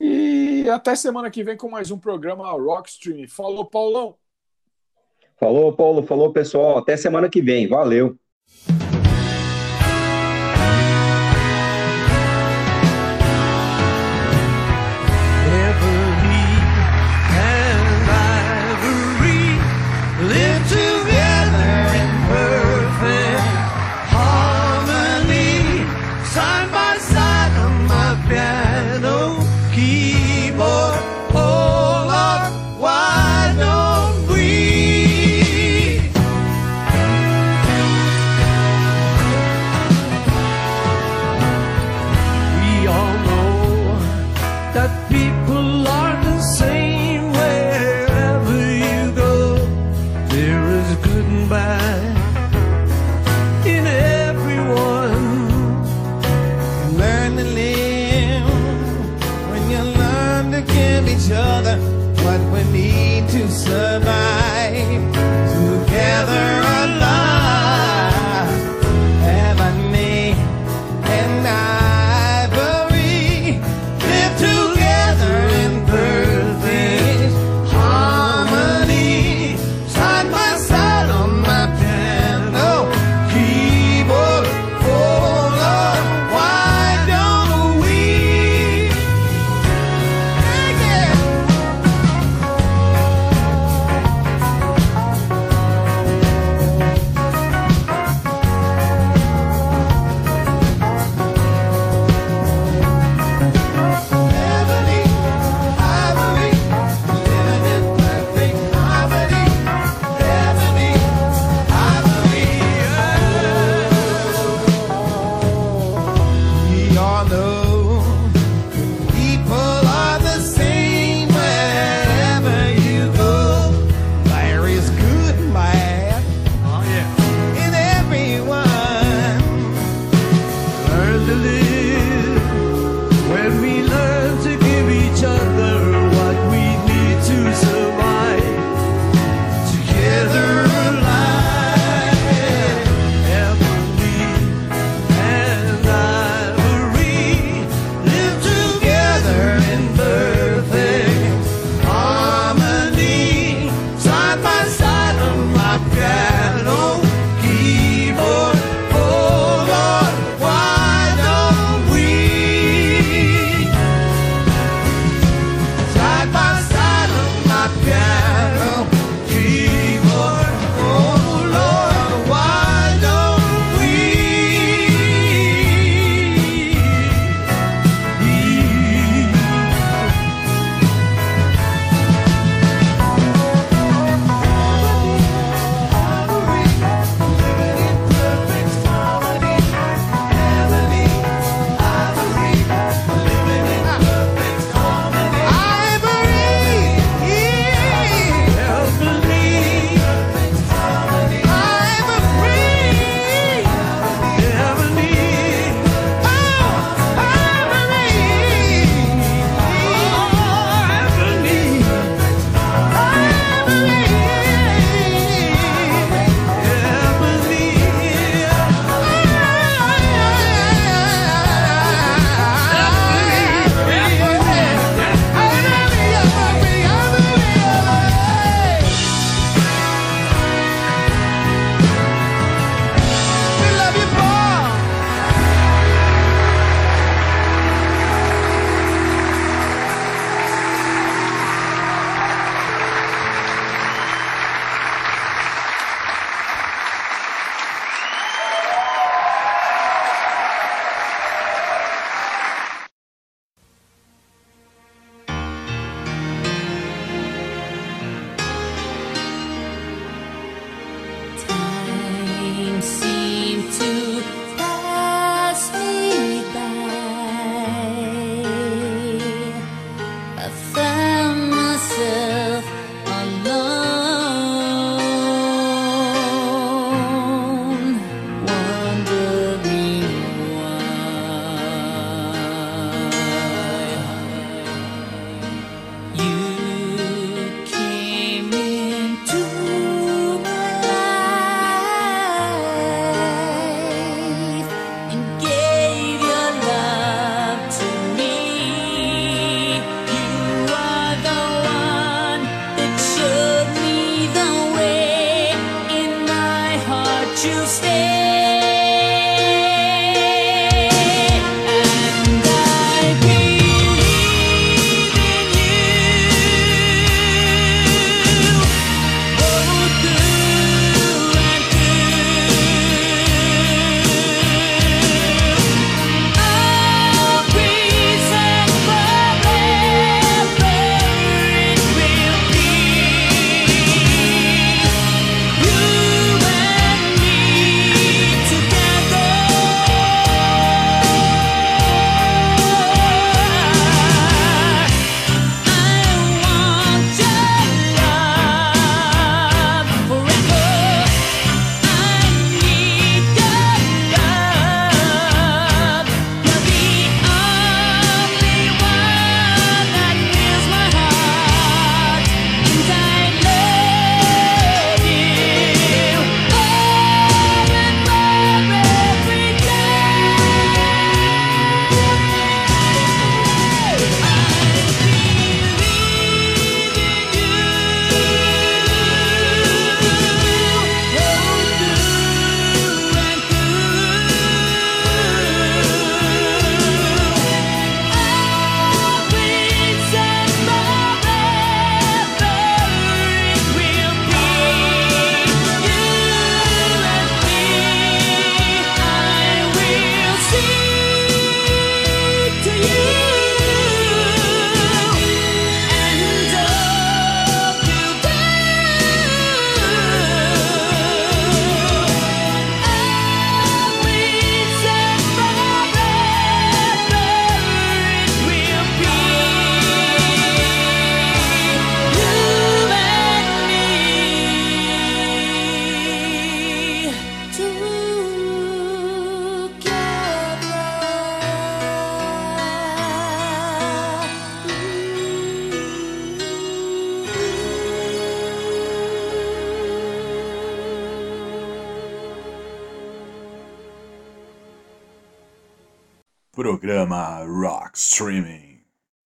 E até semana que vem com mais um programa Rockstream. Falou, Paulão!
Falou, Paulo, falou, pessoal, até semana que vem, valeu.